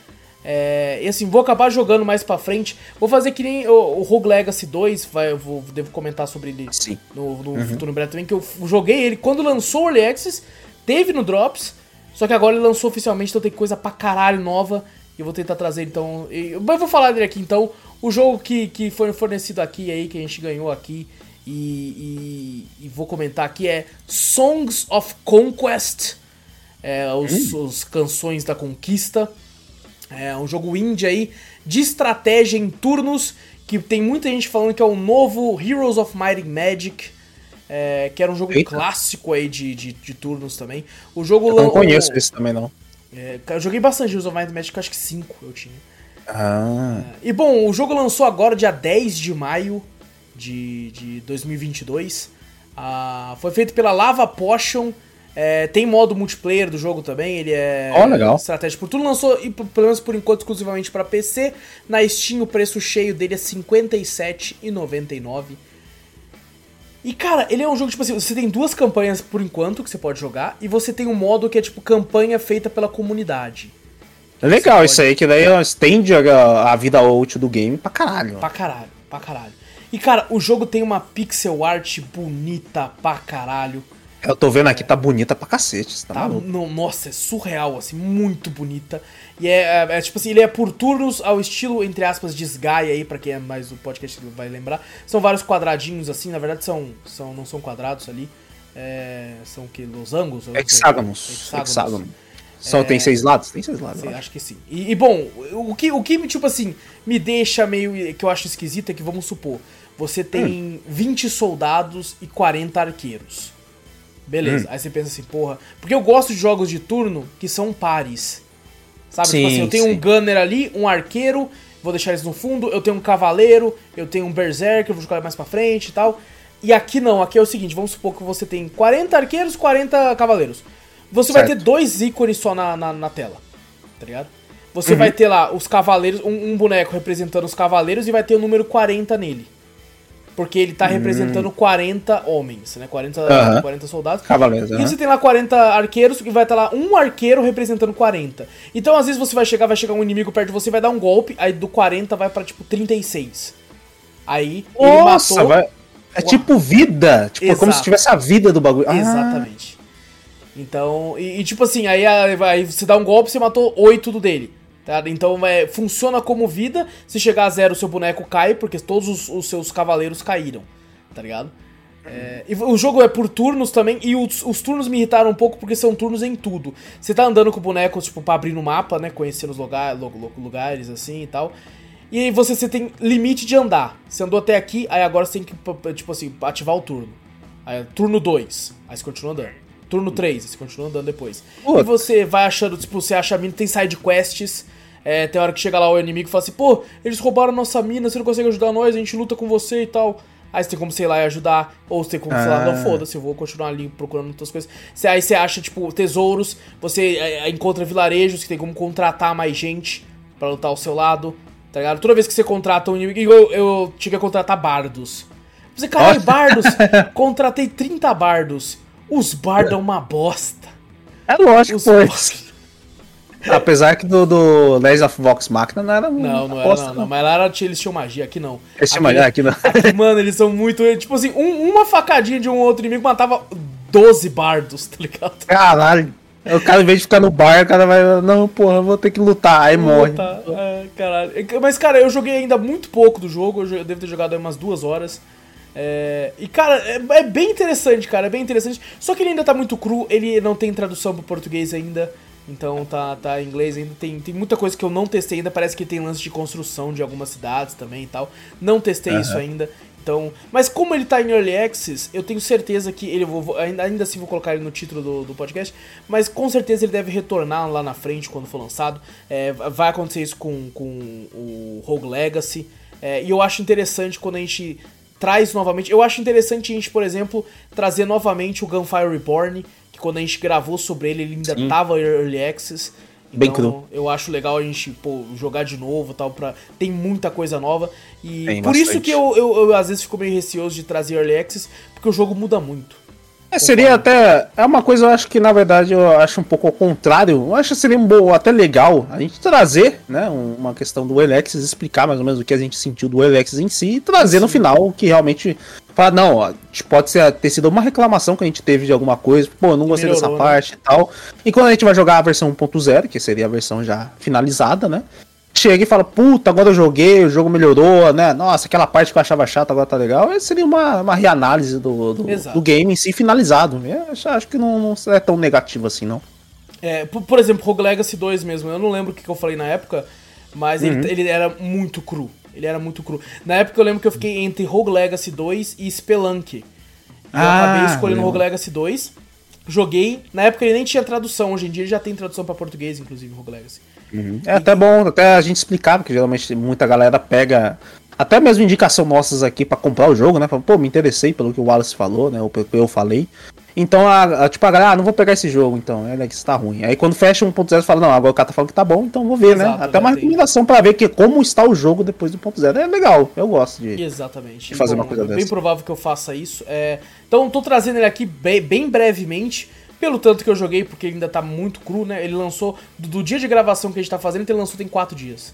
é, e assim, vou acabar jogando mais pra frente. Vou fazer que nem o, o Rogue Legacy 2, vai, eu vou, devo comentar sobre ele Sim. no, no uhum. futuro breve também, que eu joguei ele quando lançou o Early Access, teve no Drops, só que agora ele lançou oficialmente, então tem coisa pra caralho nova. E eu vou tentar trazer então. Eu vou falar dele aqui então. O jogo que, que foi fornecido aqui aí, que a gente ganhou aqui. E, e, e vou comentar aqui é Songs of Conquest. É, os, hum. os canções da conquista. É um jogo indie aí de estratégia em turnos, que tem muita gente falando que é o novo Heroes of Might and Magic, é, que era um jogo Eita. clássico aí de, de, de, turnos também. O jogo eu não conheço esse também não. É, eu joguei bastante Heroes of Might and Magic, acho que 5 eu tinha. Ah. E bom, o jogo lançou agora dia 10 de maio de, de 2022. Ah, foi feito pela Lava Potion é, tem modo multiplayer do jogo também, ele é oh, legal. estratégia por tudo. Lançou, e, pelo menos por enquanto, exclusivamente para PC. Na Steam, o preço cheio dele é R$ 57,99. E cara, ele é um jogo, tipo assim, você tem duas campanhas por enquanto que você pode jogar, e você tem um modo que é tipo campanha feita pela comunidade. É legal pode... isso aí, que daí estende a, a vida útil do game pra caralho. Pra caralho, pra caralho. E cara, o jogo tem uma pixel art bonita pra caralho. Eu tô vendo aqui, tá bonita pra cacete. Tá, tá no, nossa, é surreal, assim, muito bonita. E é, é, é, tipo assim, ele é por turnos ao estilo, entre aspas, de Sky aí, pra quem é mais do podcast vai lembrar. São vários quadradinhos, assim, na verdade são, são não são quadrados ali. É, são que losangos? Hexágonos. Hexágonos. Hexágono. Só é, tem seis lados? Tem seis lados. Sei, acho que sim. E, e, bom, o que, o que, tipo assim, me deixa meio. que eu acho esquisito é que, vamos supor, você tem hum. 20 soldados e 40 arqueiros. Beleza. Hum. Aí você pensa assim, porra. Porque eu gosto de jogos de turno que são pares. Sabe? Sim, tipo assim, eu tenho sim. um gunner ali, um arqueiro, vou deixar eles no fundo, eu tenho um cavaleiro, eu tenho um berserker, vou jogar mais pra frente e tal. E aqui não, aqui é o seguinte, vamos supor que você tem 40 arqueiros, 40 cavaleiros. Você certo. vai ter dois ícones só na, na, na tela, tá ligado? Você uhum. vai ter lá os cavaleiros, um, um boneco representando os cavaleiros e vai ter o número 40 nele. Porque ele tá representando hum. 40 homens, né? 40, uh -huh. 40 soldados. Cavaleiros. E você tem lá 40 arqueiros, e vai estar tá lá um arqueiro representando 40. Então, às vezes, você vai chegar, vai chegar um inimigo perto de você, vai dar um golpe, aí do 40 vai pra, tipo, 36. Aí, Nossa, ele matou... Vai... É tipo vida. Tipo, Exato. como se tivesse a vida do bagulho. Ah. Então, e, e, tipo assim, aí, aí você dá um golpe, você matou 8 do dele. Tá? Então é, funciona como vida. Se chegar a zero, seu boneco cai, porque todos os, os seus cavaleiros caíram. Tá ligado? É, o jogo é por turnos também, e os, os, turnos me irritaram um pouco porque são turnos em tudo. Você tá andando com o boneco, tipo, pra abrir no mapa, né? Conhecendo os lugar, lugares assim e tal. E aí você, você tem limite de andar. Você andou até aqui, aí agora você tem que, tipo assim, ativar o turno. Aí, turno 2, aí você continua andando. Turno 3, você continua andando depois. E você vai achando, tipo, você acha a mina, tem side quests. É, tem hora que chega lá o inimigo e fala assim, pô, eles roubaram nossa mina, você não consegue ajudar nós, a gente luta com você e tal. Aí você tem como, sei lá, ajudar. Ou você tem como, ah. sei lá, não ah. foda-se, eu vou continuar ali procurando outras coisas. Você, aí você acha, tipo, tesouros, você é, encontra vilarejos que tem como contratar mais gente para lutar ao seu lado. Tá ligado? Toda vez que você contrata um inimigo. Eu, eu tinha que contratar bardos. Você, caralho, bardos! Contratei 30 bardos. Os bardos é uma bosta. É lógico, Os pô. Apesar que do, do Legends of Vox Machina não era Não, não era, não, não. Mas lá era, eles tinham magia, aqui não. Eles tinham magia, aqui não. Aqui, mano, eles são muito. Tipo assim, um, uma facadinha de um outro inimigo matava 12 bardos, tá ligado? Caralho. O cara, em vez de ficar no bar, o cara vai. Não, porra, eu vou ter que lutar. Aí morre. Lutar. É, caralho. Mas, cara, eu joguei ainda muito pouco do jogo. Eu devo ter jogado aí umas duas horas. É, e, cara, é, é, bem interessante, cara. É bem interessante. Só que ele ainda tá muito cru. Ele não tem tradução pro português ainda. Então tá, tá em inglês ainda. Tem, tem muita coisa que eu não testei ainda. Parece que tem lance de construção de algumas cidades também e tal. Não testei uhum. isso ainda. Então, mas como ele tá em Early Access, eu tenho certeza que ele vou, ainda, ainda assim vou colocar ele no título do, do podcast, mas com certeza ele deve retornar lá na frente quando for lançado. É, vai acontecer isso com, com o Rogue Legacy. É, e eu acho interessante quando a gente traz novamente. Eu acho interessante a gente, por exemplo, trazer novamente o Gunfire Reborn, que quando a gente gravou sobre ele, ele ainda Sim. tava em Early Access. Bem então, cru. eu acho legal a gente pô, jogar de novo tal. Pra... Tem muita coisa nova. E Tem por bastante. isso que eu, eu, eu, às vezes fico meio receoso de trazer Early Access, porque o jogo muda muito. É, seria até. É uma coisa, eu acho que na verdade eu acho um pouco ao contrário. Eu acho que seria um bom, até legal a gente trazer, né? Uma questão do Alexis, explicar mais ou menos o que a gente sentiu do Alexis em si e trazer Sim. no final o que realmente. Falar, não, ó, pode ser, ter sido uma reclamação que a gente teve de alguma coisa, pô, não gostei Melhorou, dessa né? parte e tal. E quando a gente vai jogar a versão 1.0, que seria a versão já finalizada, né? Chega e fala, puta, agora eu joguei, o jogo melhorou, né? Nossa, aquela parte que eu achava chata agora tá legal. Essa seria uma, uma reanálise do, do, do, game em si finalizado. Eu acho, acho que não, não, é tão negativo assim, não. É, por, por, exemplo, Rogue Legacy 2 mesmo, eu não lembro o que, que eu falei na época, mas uhum. ele, ele era muito cru. Ele era muito cru. Na época eu lembro que eu fiquei entre Rogue Legacy 2 e Spelunk. Eu ah, acabei escolhendo Rogue Legacy 2. Joguei. Na época ele nem tinha tradução, hoje em dia ele já tem tradução para português, inclusive, Rogue Legacy. Uhum. É até bom até a gente explicar, porque geralmente muita galera pega até mesmo indicação nossas aqui para comprar o jogo, né? Fala, Pô, me interessei pelo que o Wallace falou, né? Ou pelo que eu falei. Então, a, a, tipo, a galera, ah, não vou pegar esse jogo, então, é que está ruim. Aí quando fecha 1.0, fala, não, agora o cara tá falando que tá bom, então vou ver, né? Exato, né? Até uma recomendação para ver que, como está o jogo depois do 1.0. É legal, eu gosto de, Exatamente. de fazer bom, uma coisa é dessa. bem provável que eu faça isso. É... Então, tô trazendo ele aqui bem, bem brevemente pelo tanto que eu joguei, porque ele ainda tá muito cru, né? Ele lançou, do, do dia de gravação que a gente tá fazendo, ele lançou tem 4 dias.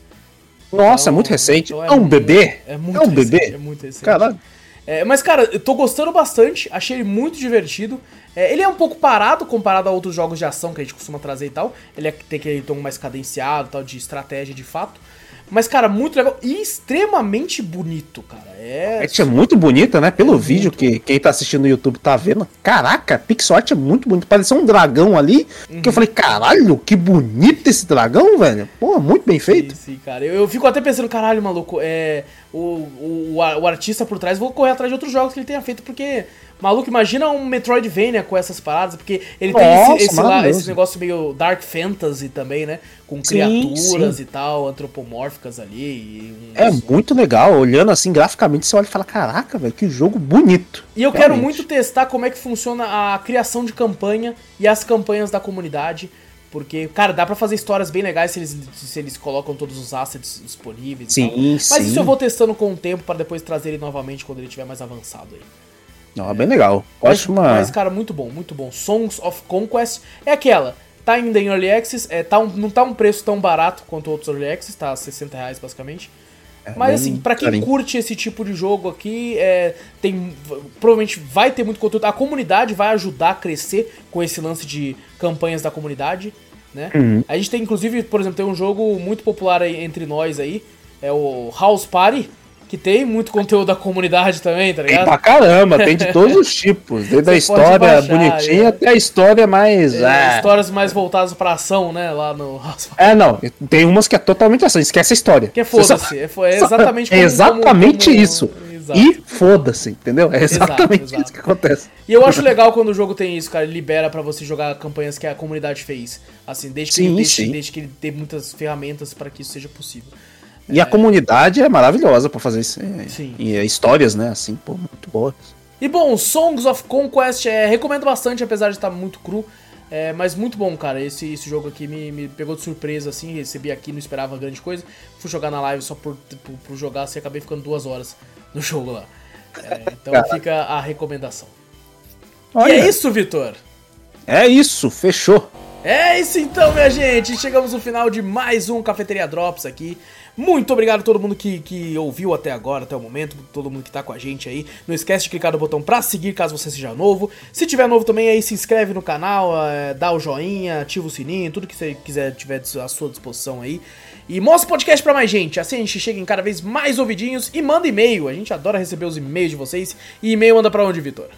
Nossa, então, é muito recente. Então é, é, um bebê? É, muito é um recente, bebê? É muito recente. Caralho. É, mas, cara, eu tô gostando bastante, achei ele muito divertido. É, ele é um pouco parado comparado a outros jogos de ação que a gente costuma trazer e tal. Ele é, tem aquele tom mais cadenciado, tal, de estratégia de fato. Mas, cara, muito legal e extremamente bonito, cara. É, é muito bonita, né? Pelo é vídeo que quem tá assistindo no YouTube tá vendo. Caraca, pixel art é muito bonito. Parecia um dragão ali. Uhum. Que eu falei, caralho, que bonito esse dragão, velho. Pô, muito bem feito. Sim, sim cara. Eu, eu, fico até pensando, caralho, maluco, é. O, o, o artista por trás, vou correr atrás de outros jogos que ele tenha feito, porque Maluco, imagina um Metroidvania com essas paradas, porque ele Nossa, tem esse, esse, lá, esse, negócio meio Dark Fantasy também, né? Com sim, criaturas sim. e tal, antropomórficas ali. É muito legal, olhando assim graficamente, você olha e fala: caraca, velho, que jogo bonito. E eu realmente. quero muito testar como é que funciona a criação de campanha e as campanhas da comunidade. Porque, cara, dá pra fazer histórias bem legais se eles, se eles colocam todos os assets disponíveis. Sim, Mas sim. isso eu vou testando com o tempo para depois trazer ele novamente quando ele estiver mais avançado aí. Não, é bem legal. Ótima. Mas, mas, cara, muito bom, muito bom. Songs of Conquest é aquela. Tá ainda em Early Access, é, tá um, não tá um preço tão barato quanto outros Early Access, tá 60 reais basicamente. É, mas assim, para quem carinho. curte esse tipo de jogo aqui, é, tem provavelmente vai ter muito conteúdo. A comunidade vai ajudar a crescer com esse lance de campanhas da comunidade, né? Uhum. A gente tem inclusive, por exemplo, tem um jogo muito popular aí entre nós aí, é o House Party, Que tem muito conteúdo da comunidade também, tá ligado? Tem pra caramba, tem de todos os tipos. Desde a história baixar, bonitinha é. até a história mais. É, é. Histórias mais voltadas pra ação, né? Lá no. É, não. Tem umas que é totalmente ação, esquece a história. Que é foda-se. É, é exatamente como, É exatamente como, como... isso. Exato. E foda-se, entendeu? É exatamente exato, exato. isso que acontece. E eu acho legal quando o jogo tem isso, cara. Ele libera para você jogar campanhas que a comunidade fez. Assim, desde que, sim, desde, sim. desde que ele tem muitas ferramentas para que isso seja possível. E é... a comunidade é maravilhosa para fazer isso. Sim. E histórias, né? Assim, pô, muito boas. E bom, Songs of Conquest, é, recomendo bastante, apesar de estar muito cru. É, mas muito bom, cara. Esse, esse jogo aqui me, me pegou de surpresa, assim. Recebi aqui, não esperava grande coisa. Fui jogar na live só por, por, por jogar, assim, acabei ficando duas horas no jogo lá. É, então fica a recomendação. Olha. E é isso, Vitor. É isso, fechou. É isso então, minha gente. Chegamos no final de mais um Cafeteria Drops aqui. Muito obrigado a todo mundo que, que ouviu até agora, até o momento, todo mundo que tá com a gente aí. Não esquece de clicar no botão pra seguir caso você seja novo. Se tiver novo também aí, se inscreve no canal, é, dá o joinha, ativa o sininho, tudo que você quiser tiver à sua disposição aí. E mostra o podcast pra mais gente, assim a gente chega em cada vez mais ouvidinhos e manda e-mail. A gente adora receber os e-mails de vocês. E e-mail manda pra onde, Vitor?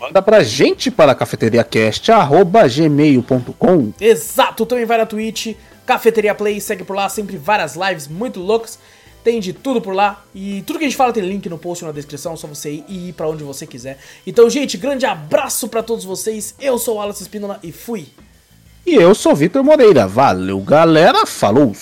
Manda pra gente para cafeteriacast.gmail.com Exato, também vai na Twitch, Cafeteria Play, segue por lá, sempre várias lives muito loucas. Tem de tudo por lá. E tudo que a gente fala tem link no post na descrição, só você ir e ir pra onde você quiser. Então, gente, grande abraço para todos vocês. Eu sou o Alas Espínola e fui. E eu sou Vitor Moreira. Valeu, galera. Falou!